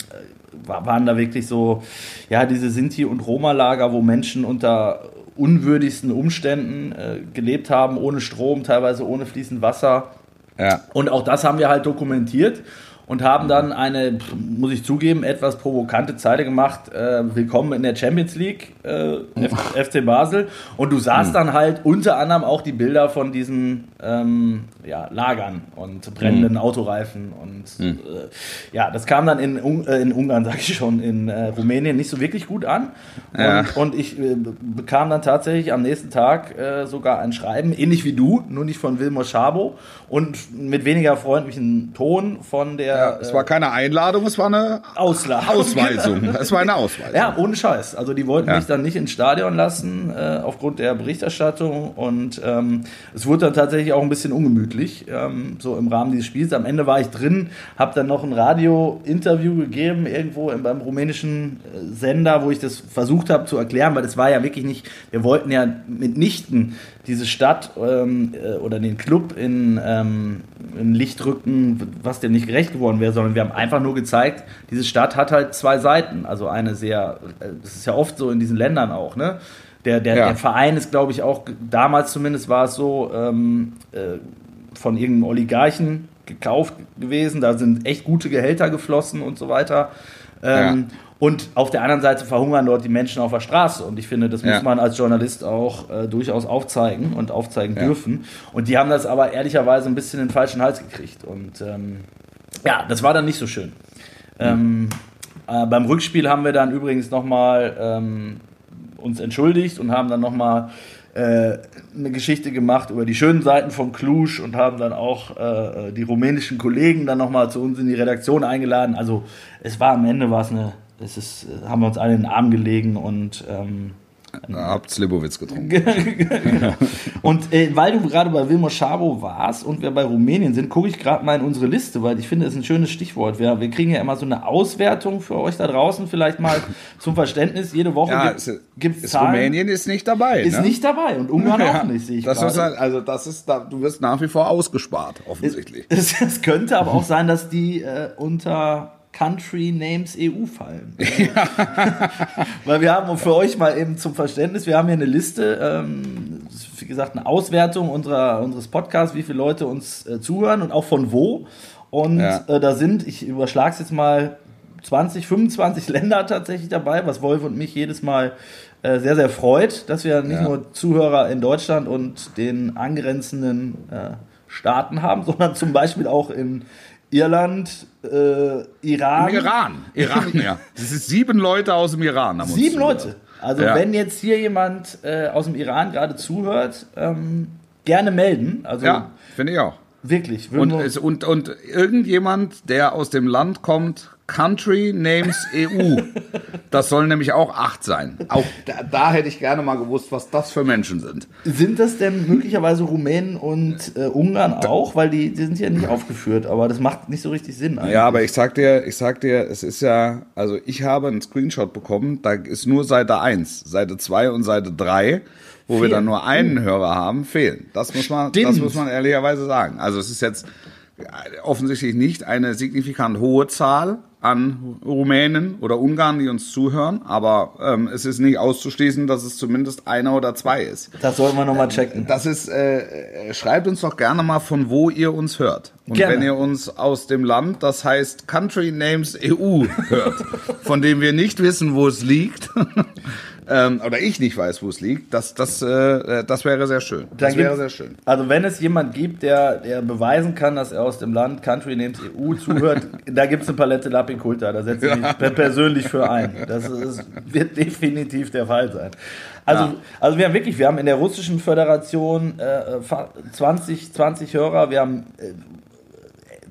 wa- waren da wirklich so, ja, diese Sinti- und Roma-Lager, wo Menschen unter unwürdigsten Umständen äh, gelebt haben, ohne Strom, teilweise ohne fließend Wasser. Ja. Und auch das haben wir halt dokumentiert. Und haben dann eine, muss ich zugeben, etwas provokante Zeile gemacht. Äh, willkommen in der Champions League, äh, FC Basel. Und du sahst dann halt unter anderem auch die Bilder von diesen ähm, ja, Lagern und brennenden Autoreifen. Und äh, ja, das kam dann in, äh, in Ungarn, sag ich schon, in äh, Rumänien nicht so wirklich gut an. Und, Ja. und ich äh, bekam dann tatsächlich am nächsten Tag äh, sogar ein Schreiben, ähnlich wie du, nur nicht von Wilmar Schabo und mit weniger freundlichen Ton von der Ja, es war keine Einladung, es war eine Auslage. Ausweisung. Es war eine Ausweisung. Ja, ohne Scheiß. Also die wollten Ja. mich dann nicht ins Stadion lassen äh, aufgrund der Berichterstattung und ähm, es wurde dann tatsächlich auch ein bisschen ungemütlich, ähm, so im Rahmen dieses Spiels. Am Ende war ich drin, habe dann noch ein Radio-Interview gegeben irgendwo im, beim rumänischen äh, Sender, wo ich das versucht habe zu erklären, weil das war ja wirklich nicht, wir wollten ja mitnichten diese Stadt ähm, äh, oder den Club in, ähm, in Licht rücken, was dem nicht gerecht geworden wäre, sondern wir haben einfach nur gezeigt, diese Stadt hat halt zwei Seiten. Also eine sehr, äh, das ist ja oft so in diesen Ländern auch, ne? Der, der, Ja. der Verein ist, glaube ich, auch, damals zumindest war es so, ähm, äh, von irgendeinem Oligarchen gekauft gewesen. Da sind echt gute Gehälter geflossen und so weiter. Ähm, Und auf der anderen Seite verhungern dort die Menschen auf der Straße. Und ich finde, das muss Ja. man als Journalist auch äh, durchaus aufzeigen und aufzeigen Ja. dürfen. Und die haben das aber ehrlicherweise ein bisschen in den falschen Hals gekriegt. Und ähm, ja, das war dann nicht so schön. Ähm, äh, beim Rückspiel haben wir dann übrigens nochmal ähm, uns entschuldigt und haben dann nochmal eine Geschichte gemacht über die schönen Seiten vom Cluj und haben dann auch äh, die rumänischen Kollegen dann nochmal zu uns in die Redaktion eingeladen. Also es war am Ende war es eine, es ist, äh, haben wir uns alle in den Arm gelegen und ähm, habt Slivovitz getrunken. und äh, weil du gerade bei Wilmar Schabo warst und wir bei Rumänien sind, gucke ich gerade mal in unsere Liste, weil ich finde, das ist ein schönes Stichwort. Wir, wir kriegen ja immer so eine Auswertung für euch da draußen, vielleicht mal zum Verständnis. Jede Woche Ja, gibt es, es, Zahlen. Rumänien ist nicht dabei. ist ne? nicht dabei und Ungarn Ja, auch nicht, sehe ich das ist halt, also das ist, da, du wirst nach wie vor ausgespart, offensichtlich. Es, es könnte aber auch sein, dass die äh, unter Country Names EU fallen. Weil wir haben für euch mal eben zum Verständnis, wir haben hier eine Liste, ähm, wie gesagt, eine Auswertung unserer, unseres Podcasts, wie viele Leute uns äh, zuhören und auch von wo. Und Ja. äh, da sind, ich überschlage es jetzt mal, 20, 25 Länder tatsächlich dabei, was Wolf und mich jedes Mal äh, sehr, sehr freut, dass wir nicht Ja. nur Zuhörer in Deutschland und den angrenzenden äh, Staaten haben, sondern zum Beispiel auch in Irland, äh, Iran. Im Iran. Iran, ja. Das ist sieben Leute aus dem Iran. Sieben. Leute. Also Ja. wenn jetzt hier jemand äh, aus dem Iran gerade zuhört, ähm, gerne melden. Also Ja, finde ich auch. wirklich. Und, es, und, und irgendjemand, der aus dem Land kommt, Country Names EU. Das sollen nämlich auch acht sein. Auch da, da hätte ich gerne mal gewusst, was das für Menschen sind. sind das denn möglicherweise Rumänen und äh, Ungarn auch? Weil die, die sind ja nicht aufgeführt, aber das macht nicht so richtig Sinn. Eigentlich. Ja, aber ich sag dir, ich sag dir, es ist ja, also ich habe einen Screenshot bekommen, da ist nur Seite 1, Seite 2 und Seite 3, wo wir Fehlen. dann nur einen Hörer haben, fehlen. Das muss man, das muss man ehrlicherweise sagen. Also es ist jetzt offensichtlich nicht eine signifikant hohe Zahl an Rumänen oder Ungarn, die uns zuhören, aber ähm, es ist nicht auszuschließen, dass es zumindest einer oder zwei ist. Das sollten wir nochmal checken. Das ist, äh, äh, schreibt uns doch gerne mal, von wo ihr uns hört. Und Gerne. wenn ihr uns aus dem Land, das heißt Country Names EU hört, von dem wir nicht wissen, wo es liegt, ähm, oder ich nicht weiß, wo es liegt, das, das, äh, das wäre sehr schön. Das Dann wäre sehr schön. Also wenn es jemand gibt, der, der beweisen kann, dass er aus dem Land Country Names EU zuhört, da gibt es eine Palette Lapiculta, da setze ich mich per- persönlich für ein. Das ist, wird definitiv der Fall sein. Also, Ja. also wir haben wirklich, wir haben in der russischen Föderation äh, fa- 20, 20 Hörer, wir haben äh,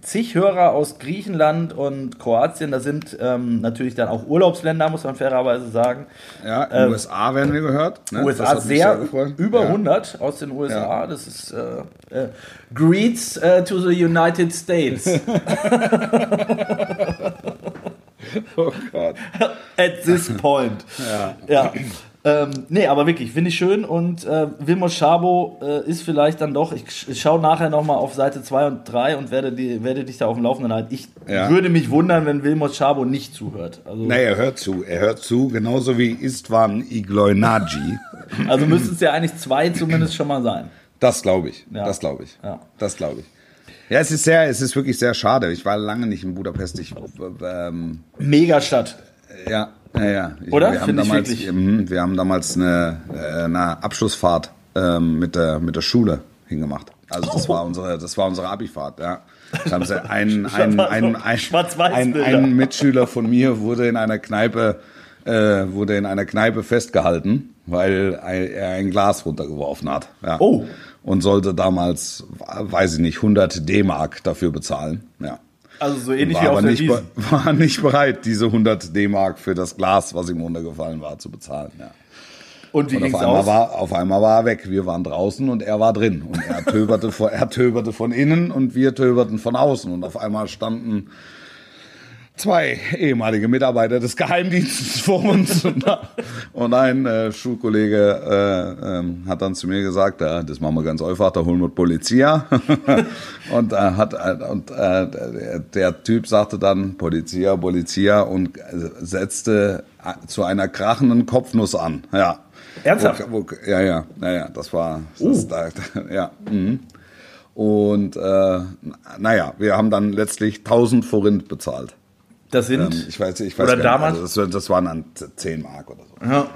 zig Hörer aus Griechenland und Kroatien, das sind ähm, natürlich dann auch Urlaubsländer, muss man fairerweise sagen. Ja, Ähm, USA werden wir gehört. Ne? USA sehr, gefreut. über ja. 100 aus den USA. Ja. Das ist äh, äh, Greets äh, to the United States Oh Gott. at this point. ja. Ähm, nee, aber wirklich, finde ich schön. Und äh, Vilmos Schabo äh, ist vielleicht dann doch, ich, ich schaue nachher nochmal auf Seite 2 und 3 und werde, die, werde dich da auf dem Laufenden halten. Ich Ja. würde mich wundern, wenn Vilmos Schabo nicht zuhört. Also, Nee, er hört zu. Er hört zu, genauso wie Istvan Igloinaji. also müssten es ja eigentlich zwei zumindest schon mal sein. Das glaube ich. Ja. Das glaube ich. Ja. Das glaube ich. Ja, es ist sehr, es ist wirklich sehr schade. Ich war lange nicht in Budapest. Ich, ähm, Megastadt. ja, ja, ja. Ich, Oder? Wir haben, damals, mhm, wir haben damals eine, äh, eine Abschlussfahrt ähm, mit, der, mit der Schule hingemacht. Also das war unsere, das war unsere Abifahrt, ja. Da haben sie einen, einen, einen, einen, Schwarz-Weiß-Bilder. ein, ein Mitschüler von mir wurde in einer Kneipe, äh, wurde in einer Kneipe festgehalten, weil er ein Glas runtergeworfen hat. Ja. Oh. Und sollte damals, weiß ich nicht, 100 D-Mark dafür bezahlen. Ja. Also so ähnlich War wie auf der nicht, war nicht bereit, diese 100 D-Mark für das Glas, was ihm runtergefallen war, zu bezahlen. Ja. Und wie Und ging's auf einmal, aus? war, auf einmal war er weg. Wir waren draußen und er war drin. Und er töberte, von, er töberte von innen und wir töberten von außen. Und auf einmal standen zwei ehemalige Mitarbeiter des Geheimdienstes vor uns. Und, ein äh, Schulkollege äh, ähm, hat dann zu mir gesagt, ja, das machen wir ganz einfach, da holen wir Polizia. und äh, hat, äh, und äh, der, Typ sagte dann Polizia, Polizia und äh, setzte äh, zu einer krachenden Kopfnuss an. Ja. Ernsthaft? Wo, wo, ja, ja, ja, ja, das war, das, da, ja. Mhm. Und äh, naja, wir haben dann letztlich 1000 Forint bezahlt. Das sind. Ähm, ich weiß, ich weiß Oder damals? Also das, das waren dann 10 Mark oder so. ja.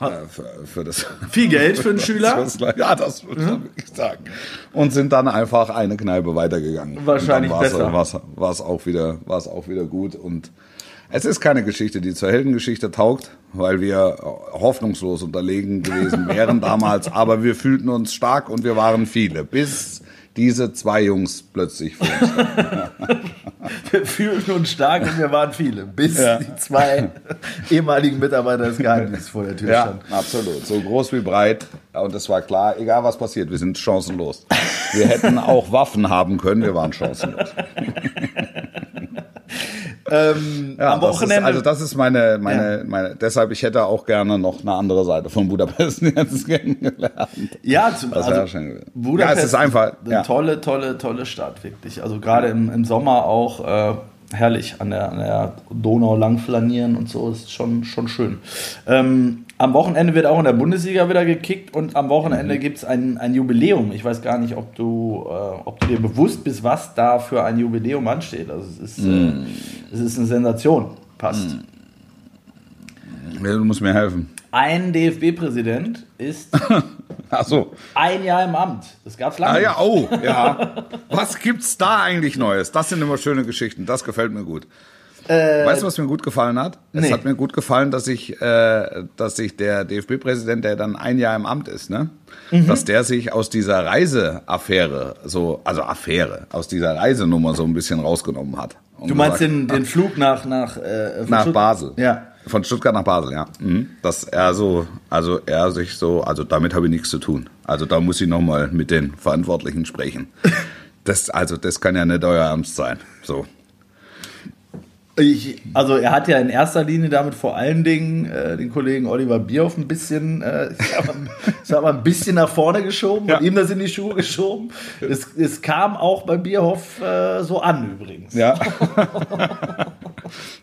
Äh, für, für das. Viel Geld für einen Schüler? Ja, das würde ich wirklich sagen. Und sind dann einfach eine Kneipe weitergegangen. Wahrscheinlich dann besser. War es auch wieder, war es auch wieder gut. Und es ist keine Geschichte, die zur Heldengeschichte taugt, weil wir hoffnungslos unterlegen gewesen wären damals. Aber wir fühlten uns stark und wir waren viele, bis diese zwei Jungs plötzlich vor uns. Wir fühlten uns stark und wir waren viele, bis Ja. die zwei ehemaligen Mitarbeiter des Geheimdienstes vor der Tür Ja, standen. absolut. So groß wie breit. Und es war klar, egal was passiert, wir sind chancenlos. Wir hätten auch Waffen haben können, wir waren chancenlos. Ähm, Ja, am Wochenende. Ist, also das ist meine, meine, meine, deshalb, ich hätte auch gerne noch eine andere Seite von Budapest jetzt kennengelernt. ja, zum, Das also schön. Budapest Ja, es ist einfach, ja. Tolle, tolle, tolle Stadt, wirklich. Also gerade im, im Sommer auch äh, herrlich an der, an der Donau lang flanieren und so, ist schon, schon schön. Ähm, am Wochenende wird auch in der Bundesliga wieder gekickt und am Mhm. Wochenende gibt es ein, ein Jubiläum. Ich weiß gar nicht, ob du, äh, ob du dir bewusst bist, was da für ein Jubiläum ansteht. Also es ist, Mhm. äh, es ist eine Sensation. Passt. Ja, Du musst mir helfen. Ein DFB-Präsident ist Ach so. ein Jahr im Amt. Das gab es lange Ah ja, nicht. oh, ja. Was gibt's da eigentlich Neues? Das sind immer schöne Geschichten. Das gefällt mir gut. weißt du, was mir gut gefallen hat? Äh, nee. Es hat mir gut gefallen, dass sich, äh, dass sich der DFB-Präsident, der dann ein Jahr im Amt ist, ne, Mhm. dass der sich aus dieser Reiseaffäre, so, also Affäre, aus dieser Reisenummer so ein bisschen rausgenommen hat. Du meinst gesagt, den, den Flug nach, nach, äh, nach Basel. Ja. Von Stuttgart nach Basel, ja. Mhm. Dass er so, also er sich so, also damit habe ich nichts zu tun. Also da muss ich nochmal mit den Verantwortlichen sprechen. Das, also das kann ja nicht euer Ernst sein. So. Ich, also er hat ja in erster Linie damit vor allen Dingen äh, den Kollegen Oliver Bierhoff ein bisschen, äh, ich sag mal, ich sag mal, ein bisschen nach vorne geschoben Ja. und ihm das in die Schuhe geschoben. Es, es kam auch bei Bierhoff äh, so an übrigens. Ja.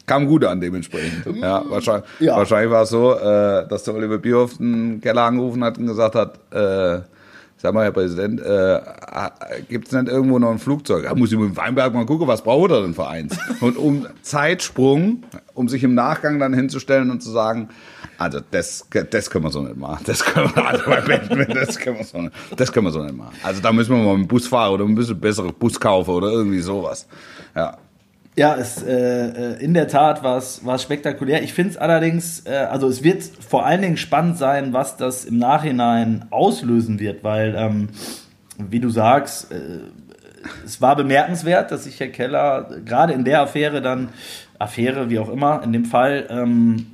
Kam gut an dementsprechend. Ja, wahrscheinlich, Ja. wahrscheinlich war es so, äh, dass der Oliver Bierhoff den Keller angerufen hat und gesagt hat, äh, sag mal, Herr Präsident, äh, gibt es nicht irgendwo noch ein Flugzeug? Da muss ich mit dem Weinberg mal gucken, was braucht er denn für eins? Und um Zeitsprung, um sich im Nachgang dann hinzustellen und zu sagen, also das, das können wir so nicht machen. Das können wir, also bei Batman, das können wir so nicht, das können wir so nicht machen. Also da müssen wir mal mit dem Bus fahren oder ein bisschen bessere Bus kaufen oder irgendwie sowas. Ja. Ja, es, äh, äh, in der Tat war es spektakulär. Ich finde es allerdings, äh, also es wird vor allen Dingen spannend sein, was das im Nachhinein auslösen wird, weil, ähm, wie du sagst, äh, es war bemerkenswert, dass sich Herr Keller gerade in der Affäre dann, Affäre, wie auch immer, in dem Fall, ähm,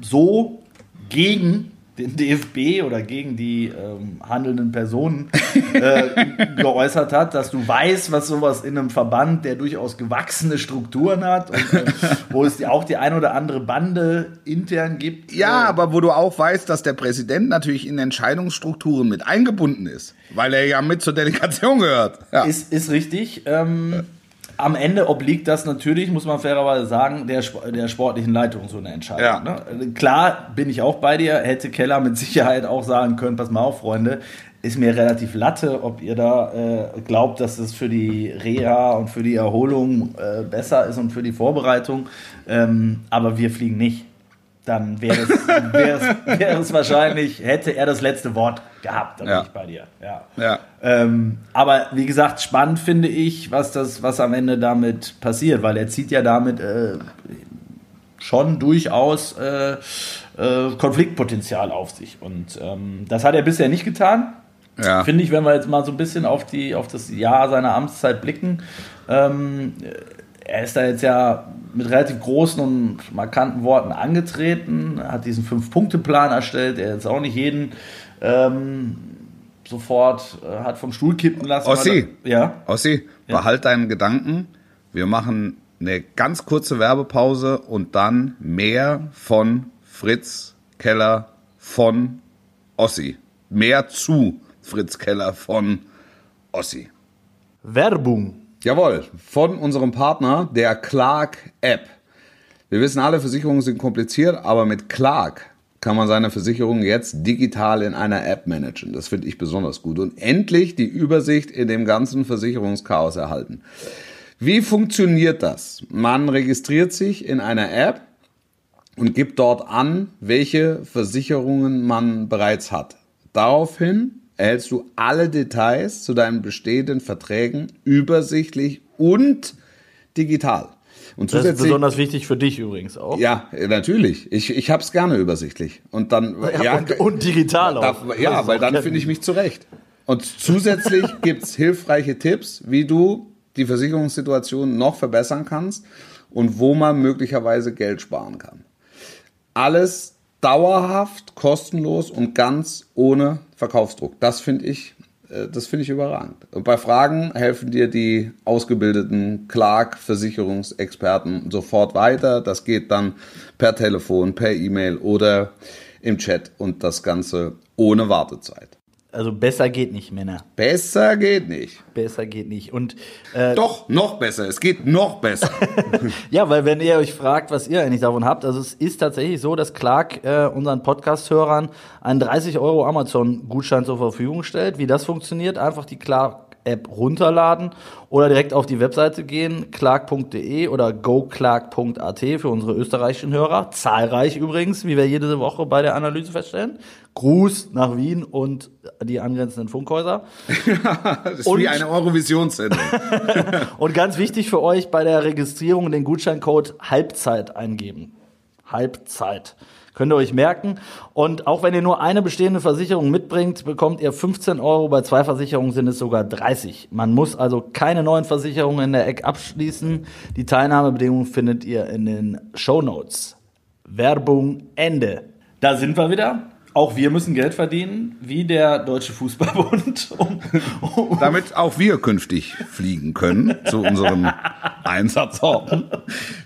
so gegen den DFB oder gegen die ähm, handelnden Personen äh, geäußert hat, dass du weißt, was sowas in einem Verband, der durchaus gewachsene Strukturen hat und äh, wo es auch die ein oder andere Bande intern gibt. Ja, äh, aber wo du auch weißt, dass der Präsident natürlich in Entscheidungsstrukturen mit eingebunden ist, weil er ja mit zur Delegation gehört. Ja. Ist, ist richtig. Ähm, am Ende obliegt das natürlich, muss man fairerweise sagen, der, der sportlichen Leitung so eine Entscheidung. Ja. Ne? Klar bin ich auch bei dir, hätte Keller mit Sicherheit auch sagen können, pass mal auf, Freunde, ist mir relativ latte, ob ihr da äh, glaubt, dass es für die Reha und für die Erholung äh, besser ist und für die Vorbereitung. Ähm, aber wir fliegen nicht. Dann wäre es, wäre es, wäre es wahrscheinlich, hätte er das letzte Wort gehabt, da bin Ja. ich bei dir. Ja. Ja. Ähm, aber wie gesagt, spannend finde ich, was das, was am Ende damit passiert, weil er zieht ja damit äh, schon durchaus äh, äh, Konfliktpotenzial auf sich. Und ähm, das hat er bisher nicht getan. Ja. Finde ich, wenn wir jetzt mal so ein bisschen auf, die, auf das Jahr seiner Amtszeit blicken, ähm, er ist da jetzt ja mit relativ großen und markanten Worten angetreten, hat diesen Fünf-Punkte-Plan erstellt, der jetzt auch nicht jeden ähm, sofort äh, hat vom Stuhl kippen lassen. Ossi. weil Ja. Ossi, behalt deinen Gedanken. Wir machen eine ganz kurze Werbepause und dann mehr von Fritz Keller von Ossi. Mehr zu Fritz Keller von Ossi. Werbung. Jawohl, von unserem Partner, der Clark App. Wir wissen alle, Versicherungen sind kompliziert, aber mit Clark kann man seine Versicherung jetzt digital in einer App managen. Das finde ich besonders gut. Und endlich die Übersicht in dem ganzen Versicherungschaos erhalten. Wie funktioniert das? Man registriert sich in einer App und gibt dort an, welche Versicherungen man bereits hat. Daraufhin erhältst du alle Details zu deinen bestehenden Verträgen übersichtlich und digital. Und Das ist besonders wichtig für dich übrigens auch. ja, natürlich. Ich, ich habe es gerne übersichtlich. Und dann ja, und, und digital auch. da, ja, weil dann finde ich mich zurecht. Und zusätzlich gibt's hilfreiche Tipps, wie du die Versicherungssituation noch verbessern kannst und wo man möglicherweise Geld sparen kann. Alles dauerhaft, kostenlos und ganz ohne Verkaufsdruck. Das finde ich, äh, das finde ich überragend. Und bei Fragen helfen dir die ausgebildeten Clark-Versicherungsexperten sofort weiter. Das geht dann per Telefon, per E-Mail oder im Chat und das Ganze ohne Wartezeit. Also besser geht nicht, Männer. Besser geht nicht. Besser geht nicht. Und äh, Doch, noch besser. Es geht noch besser. ja, weil wenn ihr euch fragt, was ihr eigentlich davon habt, also es ist tatsächlich so, dass Clark äh, unseren Podcast-Hörern einen 30 Euro Amazon-Gutschein zur Verfügung stellt. Wie das funktioniert, einfach die Clark-App runterladen oder direkt auf die Webseite gehen, clark.de oder goclark.at für unsere österreichischen Hörer. Zahlreich übrigens, wie wir jede Woche bei der Analyse feststellen. Gruß nach Wien und die angrenzenden Funkhäuser. Das ist Und- wie eine Eurovisionssendung. Und ganz wichtig für euch bei der Registrierung den Gutscheincode Halbzeit eingeben. Halbzeit. Könnt ihr euch merken. Und auch wenn ihr nur eine bestehende Versicherung mitbringt, bekommt ihr 15 Euro. Bei zwei Versicherungen sind es sogar 30. Man muss also keine neuen Versicherungen in der Eck abschließen. Die Teilnahmebedingungen findet ihr in den Show Notes. Werbung Ende. Da sind wir wieder. Auch wir müssen Geld verdienen, wie der Deutsche Fußballbund. Um, um, Damit auch wir künftig fliegen können zu unseren Einsatzorten.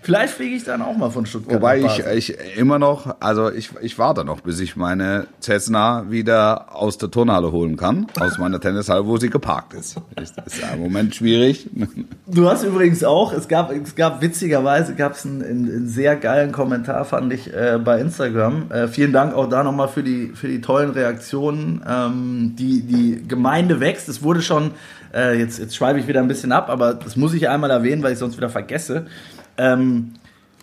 Vielleicht fliege ich dann auch mal von Stuttgart. Wobei ich, ich immer noch, also ich, ich warte noch, bis ich meine Cessna wieder aus der Turnhalle holen kann, aus meiner Tennishalle, wo sie geparkt ist. Ist, ist ja im Moment schwierig. Du hast übrigens auch, es gab, es gab witzigerweise gab es einen, einen sehr geilen Kommentar, fand ich, äh, bei Instagram. Äh, vielen Dank auch da nochmal für die, für die tollen Reaktionen. Ähm, die, die Gemeinde wächst. Es wurde schon, äh, jetzt, jetzt schweife ich wieder ein bisschen ab, aber das muss ich einmal erwähnen, weil ich sonst wieder vergesse. Ähm,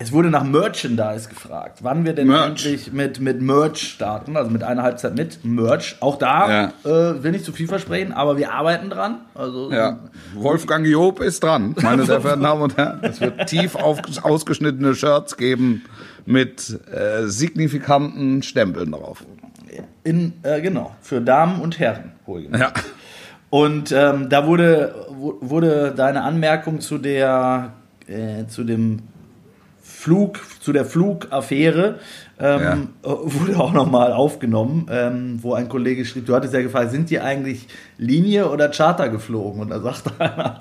es wurde nach Merchandise gefragt, wann wir denn Merch. endlich mit, mit Merch starten, also mit einer Halbzeit mit Merch. Auch da äh, will nicht zu viel versprechen, aber wir arbeiten dran. Also Ja, Wolfgang Job ist dran, meine sehr verehrten Damen und Herren. Es wird tief auf, ausgeschnittene Shirts geben mit äh, signifikanten Stempeln drauf. In, äh, genau, für Damen und Herren. wohlgemerkt. Ja. Und ähm, da wurde, wu- wurde deine Anmerkung zu der, äh, zu dem Flug, zu der Flugaffäre, ähm, äh, wurde auch nochmal aufgenommen, ähm, wo ein Kollege schrieb, du hattest ja gefragt, sind die eigentlich Linie oder Charter geflogen? Und da sagte einer,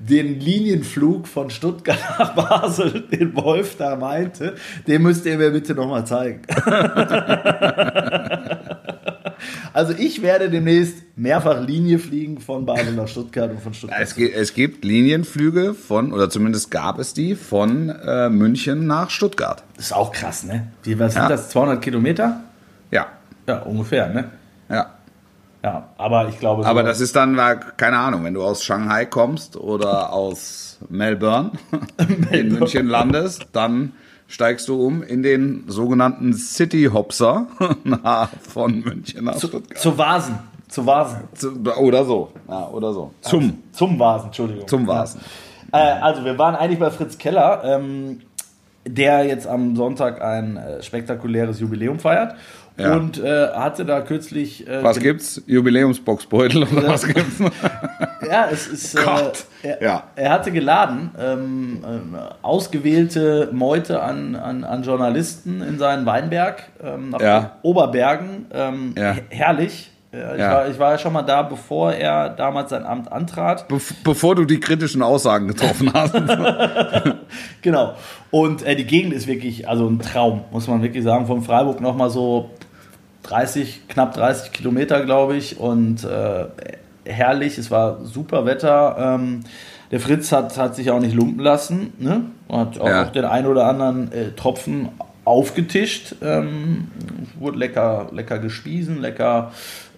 den Linienflug von Stuttgart nach Basel, den Wolf da meinte, den müsst ihr mir bitte nochmal zeigen. Also ich werde demnächst mehrfach Linie fliegen von Basel nach Stuttgart und von Stuttgart. Es, ge- es gibt Linienflüge von, oder zumindest gab es die, von äh, München nach Stuttgart. Das ist auch krass, ne? Wie, was Ja. sind das? 200 Kilometer? Ja, Ja, ungefähr, ne? ja. Ja, aber ich glaube. Aber das ist dann, äh, keine Ahnung, wenn du aus Shanghai kommst oder aus Melbourne, in München landest, dann steigst du um in den sogenannten City Hopser von München nach zu, Stuttgart. zu Vasen. Zu Vasen. Zu, oder so. Ja, oder so. Zum, Zum Vasen, Entschuldigung. zum Vasen. Äh, also, wir waren eigentlich bei Fritz Keller, ähm, der jetzt am Sonntag ein äh, spektakuläres Jubiläum feiert. Ja. Und äh, hatte da kürzlich. Äh, Was gibt's? Jubiläumsboxbeutel oder was gibt's? Ja, es ist. Äh, Gott. er, Ja. er hatte geladen, ähm, ähm, ausgewählte Meute an, an, an Journalisten in seinen Weinberg ähm, nach Ja. Oberbergen. Ähm, Ja. her- Herrlich. Ja, ich, Ja. war, ich war ja schon mal da, bevor er damals sein Amt antrat. Be bevor du die kritischen Aussagen getroffen hast. Genau. Und äh, die Gegend ist wirklich, also ein Traum, muss man wirklich sagen. Von Freiburg nochmal so 30, knapp 30 Kilometer, glaube ich. Und äh, herrlich, es war super Wetter. Ähm, der Fritz hat, hat sich auch nicht lumpen lassen. Ne? Hat auch, Ja. den einen oder anderen äh, Tropfen aufgetischt. Ähm, wurde lecker, lecker gespiesen, lecker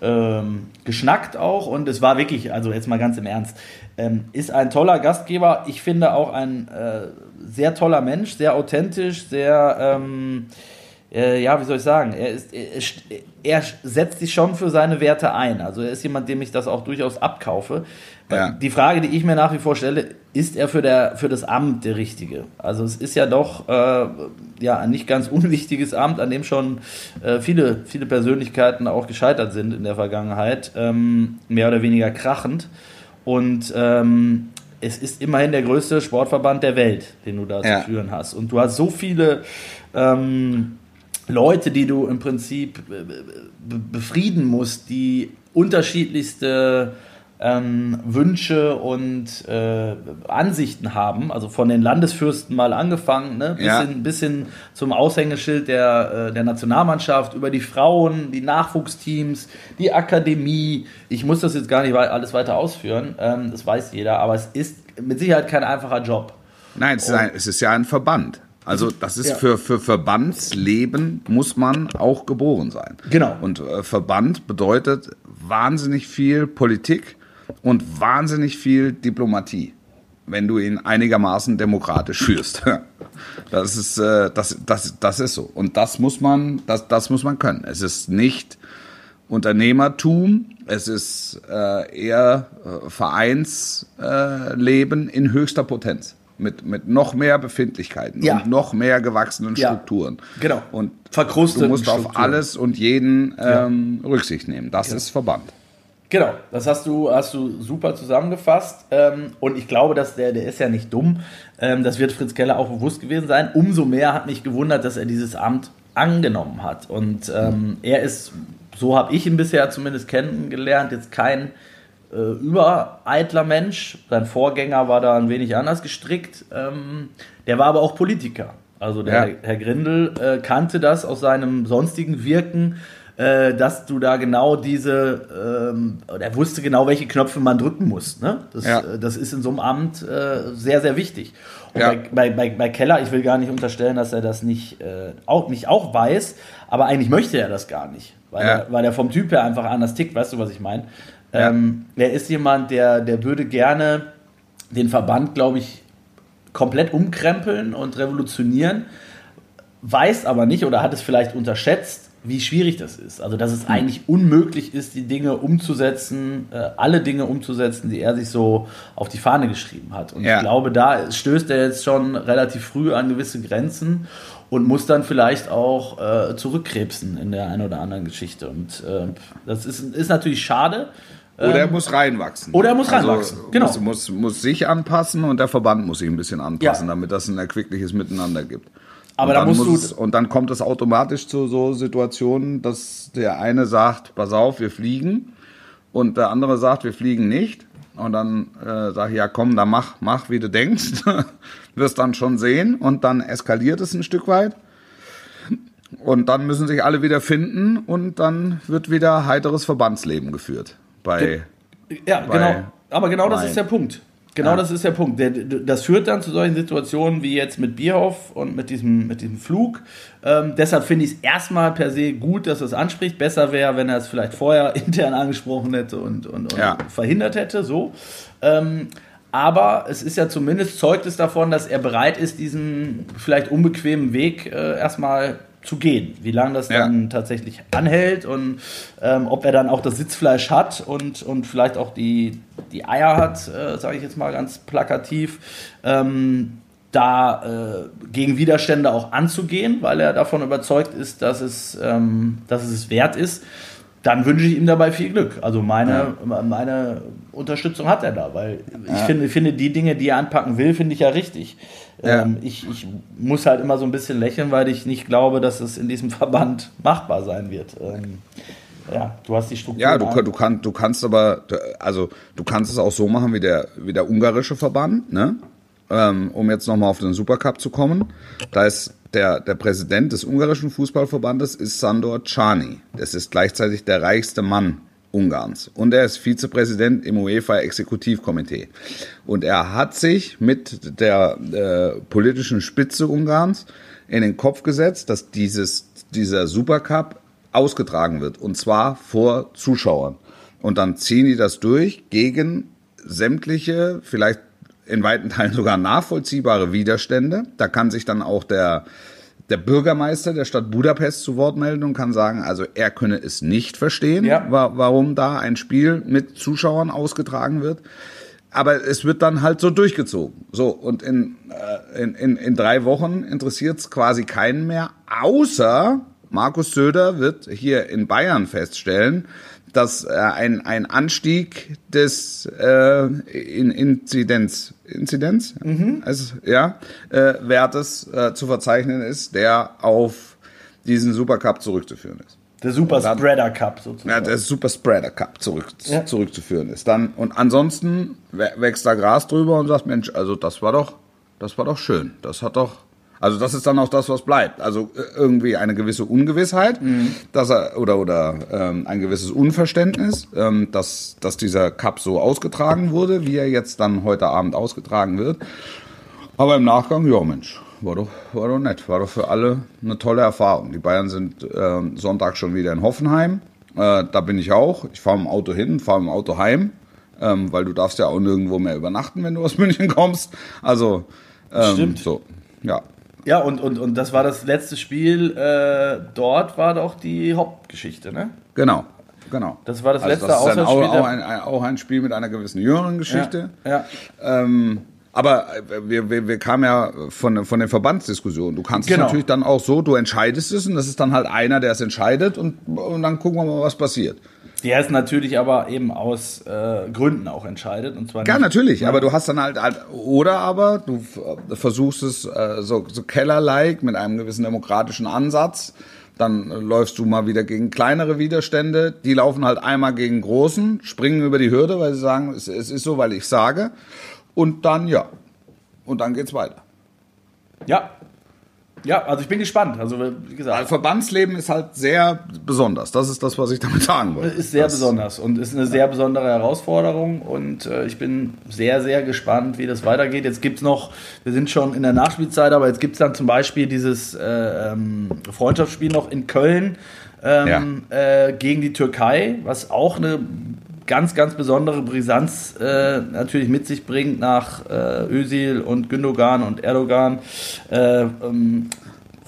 ähm, geschnackt auch. Und es war wirklich, also jetzt mal ganz im Ernst, ähm, ist ein toller Gastgeber. Ich finde auch ein äh, sehr toller Mensch, sehr authentisch, sehr, ähm, äh, ja, wie soll ich sagen, er, ist, er, er setzt sich schon für seine Werte ein. Also er ist jemand, dem ich das auch durchaus abkaufe. Ja. Die Frage, die ich mir nach wie vor stelle, ist er für, der, für das Amt der Richtige? Also es ist ja doch äh, ja, ein nicht ganz unwichtiges Amt, an dem schon äh, viele, viele Persönlichkeiten auch gescheitert sind in der Vergangenheit, ähm, mehr oder weniger krachend. Und ähm, es ist immerhin der größte Sportverband der Welt, den du da Ja. zu führen hast. Und du hast so viele ähm, Leute, die du im Prinzip äh, be befrieden musst, die unterschiedlichste ähm, Wünsche und äh, Ansichten haben. Also von den Landesfürsten mal angefangen, ne? bis, Ja. hin, bis hin zum Aushängeschild der, äh, der Nationalmannschaft, über die Frauen, die Nachwuchsteams, die Akademie. Ich muss das jetzt gar nicht alles weiter ausführen, ähm, das weiß jeder, aber es ist mit Sicherheit kein einfacher Job. Nein, es ist, ein, es ist ja ein Verband. Also das ist Ja. für, für Verbandsleben muss man auch geboren sein. Genau. Und äh, Verband bedeutet wahnsinnig viel Politik und wahnsinnig viel Diplomatie, wenn du ihn einigermaßen demokratisch führst. Das ist, äh, das, das, das ist so. Und das muss man, das, das muss man können. Es ist nicht Unternehmertum, es ist äh, eher äh, Vereinsleben Leben in höchster Potenz. Mit, mit noch mehr Befindlichkeiten Ja. und noch mehr gewachsenen Ja. Strukturen. Genau. Und Verkrusteten du musst auf Strukturen. alles und jeden ähm, Rücksicht nehmen. Das ist Verband. Genau, das hast du, hast du super zusammengefasst. Ähm, und ich glaube, dass der, der ist ja nicht dumm. Ähm, das wird Fritz Keller auch bewusst gewesen sein. Umso mehr hat mich gewundert, dass er dieses Amt angenommen hat. Und ähm, er ist, so habe ich ihn bisher zumindest kennengelernt, jetzt kein äh, übereitler Mensch. Sein Vorgänger war da ein wenig anders gestrickt. Ähm, der war aber auch Politiker. Also der Ja. Herr Grindel äh, kannte das aus seinem sonstigen Wirken, äh, dass du da genau diese, ähm, er wusste genau, welche Knöpfe man drücken muss. Ne? Das, Ja. äh, das ist in so einem Amt äh, sehr, sehr wichtig. Und Ja. bei, bei, bei, Keller, ich will gar nicht unterstellen, dass er das nicht, äh, auch, nicht auch weiß, aber eigentlich möchte er das gar nicht, weil, Ja. er, weil er vom Typ her einfach anders tickt, weißt du, was ich meine? Ähm, er ist jemand, der, der würde gerne den Verband, glaube ich, komplett umkrempeln und revolutionieren, weiß aber nicht oder hat es vielleicht unterschätzt, wie schwierig das ist. Also, dass es Hm. eigentlich unmöglich ist, die Dinge umzusetzen, äh, alle Dinge umzusetzen, die er sich so auf die Fahne geschrieben hat. Und Ja. ich glaube, da stößt er jetzt schon relativ früh an gewisse Grenzen und muss dann vielleicht auch äh, zurückkrebsen in der einen oder anderen Geschichte. Und äh, das ist, ist natürlich schade. Oder er Ähm, muss reinwachsen. oder er muss reinwachsen, genau. Muss, muss, muss sich anpassen und der Verband muss sich ein bisschen anpassen, Ja. damit das ein erquickliches Miteinander gibt. Aber und da dann musst muss du- Und dann kommt es automatisch zu so Situationen, dass der eine sagt, pass auf, wir fliegen. Und der andere sagt, wir fliegen nicht. Und dann äh, sage ich, ja komm, dann mach, mach, wie du denkst. Wirst dann schon sehen. Und dann eskaliert es ein Stück weit. Und dann müssen sich alle wieder finden und dann wird wieder heiteres Verbandsleben geführt. Bei Ja, bei genau. Aber genau das ist der Punkt. Genau Ja. das ist der Punkt. Das führt dann zu solchen Situationen wie jetzt mit Bierhoff und mit diesem, mit diesem Flug. Ähm, deshalb finde ich es erstmal per se gut, dass er es anspricht. Besser wäre, wenn er es vielleicht vorher intern angesprochen hätte und, und, und Ja. verhindert hätte. So. Ähm, aber es ist ja zumindest zeugt es davon, dass er bereit ist, diesen vielleicht unbequemen Weg äh, erstmal zu gehen. Wie lange das Ja. dann tatsächlich anhält und ähm, ob er dann auch das Sitzfleisch hat und, und vielleicht auch die, die Eier hat, äh, sage ich jetzt mal ganz plakativ, ähm, da äh, gegen Widerstände auch anzugehen, weil er davon überzeugt ist, dass es, ähm, dass es es wert ist, dann wünsche ich ihm dabei viel Glück. Also meine, meine Unterstützung hat er da, weil ich finde, finde, die Dinge, die er anpacken will, finde ich ja richtig. Ja. Ähm, ich, ich muss halt immer so ein bisschen lächeln, weil ich nicht glaube, dass es in diesem Verband machbar sein wird. Ähm, ja, du hast die Struktur. Ja, du, du, kann, du kannst aber, also du kannst es auch so machen wie der, wie der ungarische Verband, ne? Ähm, um jetzt nochmal auf den Supercup zu kommen. Da ist der, der Präsident des ungarischen Fußballverbandes ist Sandor Czani. Das ist gleichzeitig der reichste Mann Ungarns. Und er ist Vizepräsident im UEFA-Exekutivkomitee. Und er hat sich mit der äh, politischen Spitze Ungarns in den Kopf gesetzt, dass dieses, dieser Supercup ausgetragen wird. Und zwar vor Zuschauern. Und dann ziehen die das durch gegen sämtliche, vielleicht in weiten Teilen sogar nachvollziehbare Widerstände. Da kann sich dann auch der, der Bürgermeister der Stadt Budapest zu Wort melden und kann sagen, also er könne es nicht verstehen, Ja. wa warum da ein Spiel mit Zuschauern ausgetragen wird. Aber es wird dann halt so durchgezogen. So, und in, äh, in, in, in drei Wochen interessiert es quasi keinen mehr, außer Markus Söder wird hier in Bayern feststellen, dass äh, ein, ein Anstieg des äh, in Inzidenz, Inzidenz? Also, ja, äh, Wertes äh, zu verzeichnen ist, der auf diesen Supercup zurückzuführen ist. Der Super Spreader Cup sozusagen. Ja, der Super Spreader Cup zurück, Ja. zurückzuführen ist. Dann, und ansonsten wä- wächst da Gras drüber und sagt, Mensch, also das war doch, das war doch schön. Das hat doch, also das ist dann auch das, was bleibt. Also äh, irgendwie eine gewisse Ungewissheit, dass er, oder, oder ähm, ein gewisses Unverständnis, ähm, dass, dass dieser Cup so ausgetragen wurde, wie er jetzt dann heute Abend ausgetragen wird. Aber im Nachgang, ja Mensch, war doch, war doch nett. War doch für alle eine tolle Erfahrung. Die Bayern sind ähm, Sonntag schon wieder in Hoffenheim. Äh, da bin ich auch. Ich fahre im Auto hin, fahre im Auto heim, ähm, weil du darfst ja auch nirgendwo mehr übernachten, wenn du aus München kommst. Also, ähm, Stimmt. so, ja. Ja, und, und, und das war das letzte Spiel. Äh, dort war doch die Hauptgeschichte, ne? Genau, genau. Das war das Also letzte das ist ein, auch, ein, auch ein Spiel mit einer gewissen jüngeren Geschichte. Ja. Ähm, aber äh, wir, wir, wir kamen ja von, von den Verbandsdiskussionen. Du kannst Genau. es natürlich dann auch so, du entscheidest es und das ist dann halt einer, der es entscheidet und, und dann gucken wir mal, was passiert. Der ist natürlich aber eben aus äh, Gründen auch entscheidet. Und zwar Ja, natürlich, aber du hast dann halt, oder aber du f- versuchst es äh, so, so Keller-like mit einem gewissen demokratischen Ansatz. Dann äh, läufst du mal wieder gegen kleinere Widerstände. Die laufen halt einmal gegen großen, springen über die Hürde, weil sie sagen, es, es ist so, weil ich sage. Und dann, ja. Und dann geht's weiter. Ja. Ja, also ich bin gespannt. Also, wie gesagt, Also Verbandsleben ist halt sehr besonders. Das ist das, was ich damit sagen wollte. ist sehr das, besonders und ist eine sehr besondere Herausforderung und äh, ich bin sehr, sehr gespannt, wie das weitergeht. Jetzt gibt es noch, wir sind schon in der Nachspielzeit, aber jetzt gibt es dann zum Beispiel dieses äh, ähm, Freundschaftsspiel noch in Köln ähm, äh, gegen die Türkei, was auch eine ganz, ganz besondere Brisanz äh, natürlich mit sich bringt nach äh, Özil und Gündogan und Erdogan äh, ähm,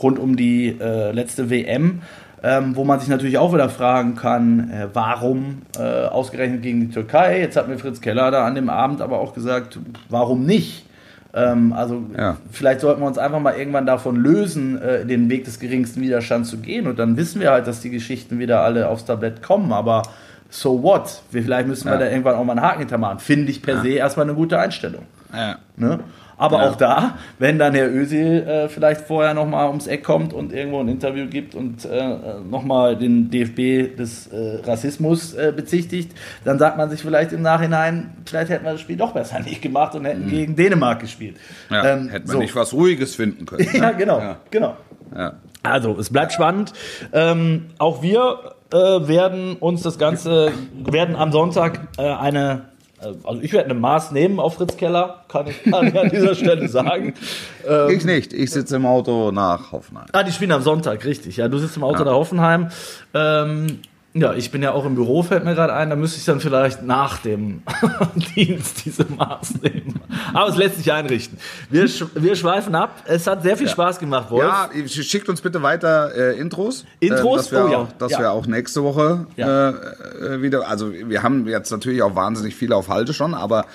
rund um die äh, letzte WM. Ähm, wo man sich natürlich auch wieder fragen kann, äh, warum äh, ausgerechnet gegen die Türkei? Jetzt hat mir Fritz Keller da an dem Abend aber auch gesagt, warum nicht? Ähm, also Ja. vielleicht sollten wir uns einfach mal irgendwann davon lösen, äh, den Weg des geringsten Widerstands zu gehen. Und dann wissen wir halt, dass die Geschichten wieder alle aufs Tablett kommen. Aber so what? Wir- Vielleicht müssen wir Ja. da irgendwann auch mal einen Haken hintermachen. Finde ich per se erstmal eine gute Einstellung. Ja. Ne? Aber Ja. auch da, wenn dann Herr Özil äh, vielleicht vorher nochmal ums Eck kommt und irgendwo ein Interview gibt und äh, nochmal den DFB des äh, Rassismus äh, bezichtigt, dann sagt man sich vielleicht im Nachhinein, vielleicht hätten wir das Spiel doch besser nicht gemacht und hätten gegen Dänemark gespielt. Mhm. Ja, Ähm, hätte man so. nicht was Ruhiges finden können. Ne? Ja, genau, Ja. genau. Ja. Also, es bleibt spannend. Ähm, auch wir äh, werden uns das Ganze, werden am Sonntag äh, eine äh, also ich werde eine Maß nehmen auf Fritz Keller, kann ich, an dieser Stelle sagen. Ähm, Ich nicht. Ich sitze im Auto nach Hoffenheim. Ah, die spielen am Sonntag, richtig. Ja, du sitzt im Auto nach Hoffenheim. Ähm, ja, ich bin ja auch im Büro, fällt mir gerade ein. Da müsste ich dann vielleicht nach dem Dienst diese Maß nehmen. Aber es lässt sich einrichten. Wir, sch wir schweifen ab. Es hat sehr viel Spaß gemacht, Wolf. Ja, schickt uns bitte weiter äh, Intros. Intros? Äh, dass wir, Oh ja. auch, dass Ja. wir auch nächste Woche Ja. äh, äh, wieder, also wir haben jetzt natürlich auch wahnsinnig viele auf Halte schon, aber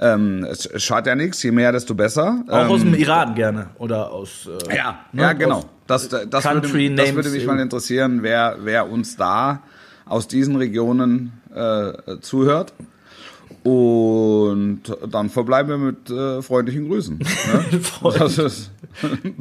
ähm, es schadet ja nichts, je mehr, desto besser. Auch ähm, aus dem Iran gerne. Oder aus. Äh, Ja, ne, ja genau. Das, das, das, Country würde, das würde mich mal interessieren, wer, wer uns da aus diesen Regionen äh, zuhört. Und dann verbleiben wir mit äh, freundlichen Grüßen. Ne? Freundlich. Das ist,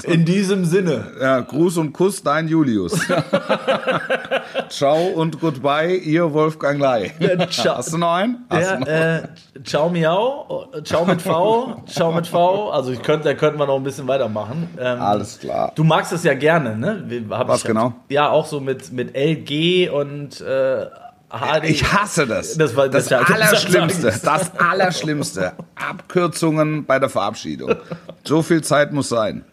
In diesem Sinne. ja, Gruß und Kuss, dein Julius. Ciao und goodbye, ihr Wolfgang Ley. Ja, ciao. Hast du noch einen? Hast du noch? Äh, ciao Miau, ciao mit V, ciao mit V. Also ich könnte, da könnten wir noch ein bisschen weitermachen. Ähm, Alles klar. Du magst es ja gerne, ne? Hab Was ich genau? Ja, auch so mit, mit LG und äh, HD. Ich hasse das. Das war- das, das- Allerschlimmste. das- Allerschlimmste. Abkürzungen bei der Verabschiedung. So viel Zeit muss sein.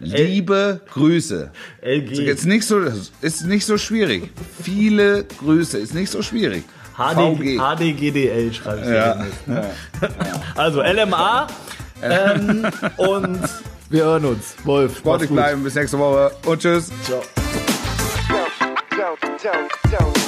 Liebe Grüße. LG. Jetzt nicht so, ist nicht so schwierig. Viele Grüße, ist nicht so schwierig. HD, VG. HDGDL schreibe ich Ja. ne? Also LMA ähm, und wir hören uns. Wolf, Sportlich bleiben, bis nächste Woche und tschüss. Ciao. Don't, don't, don't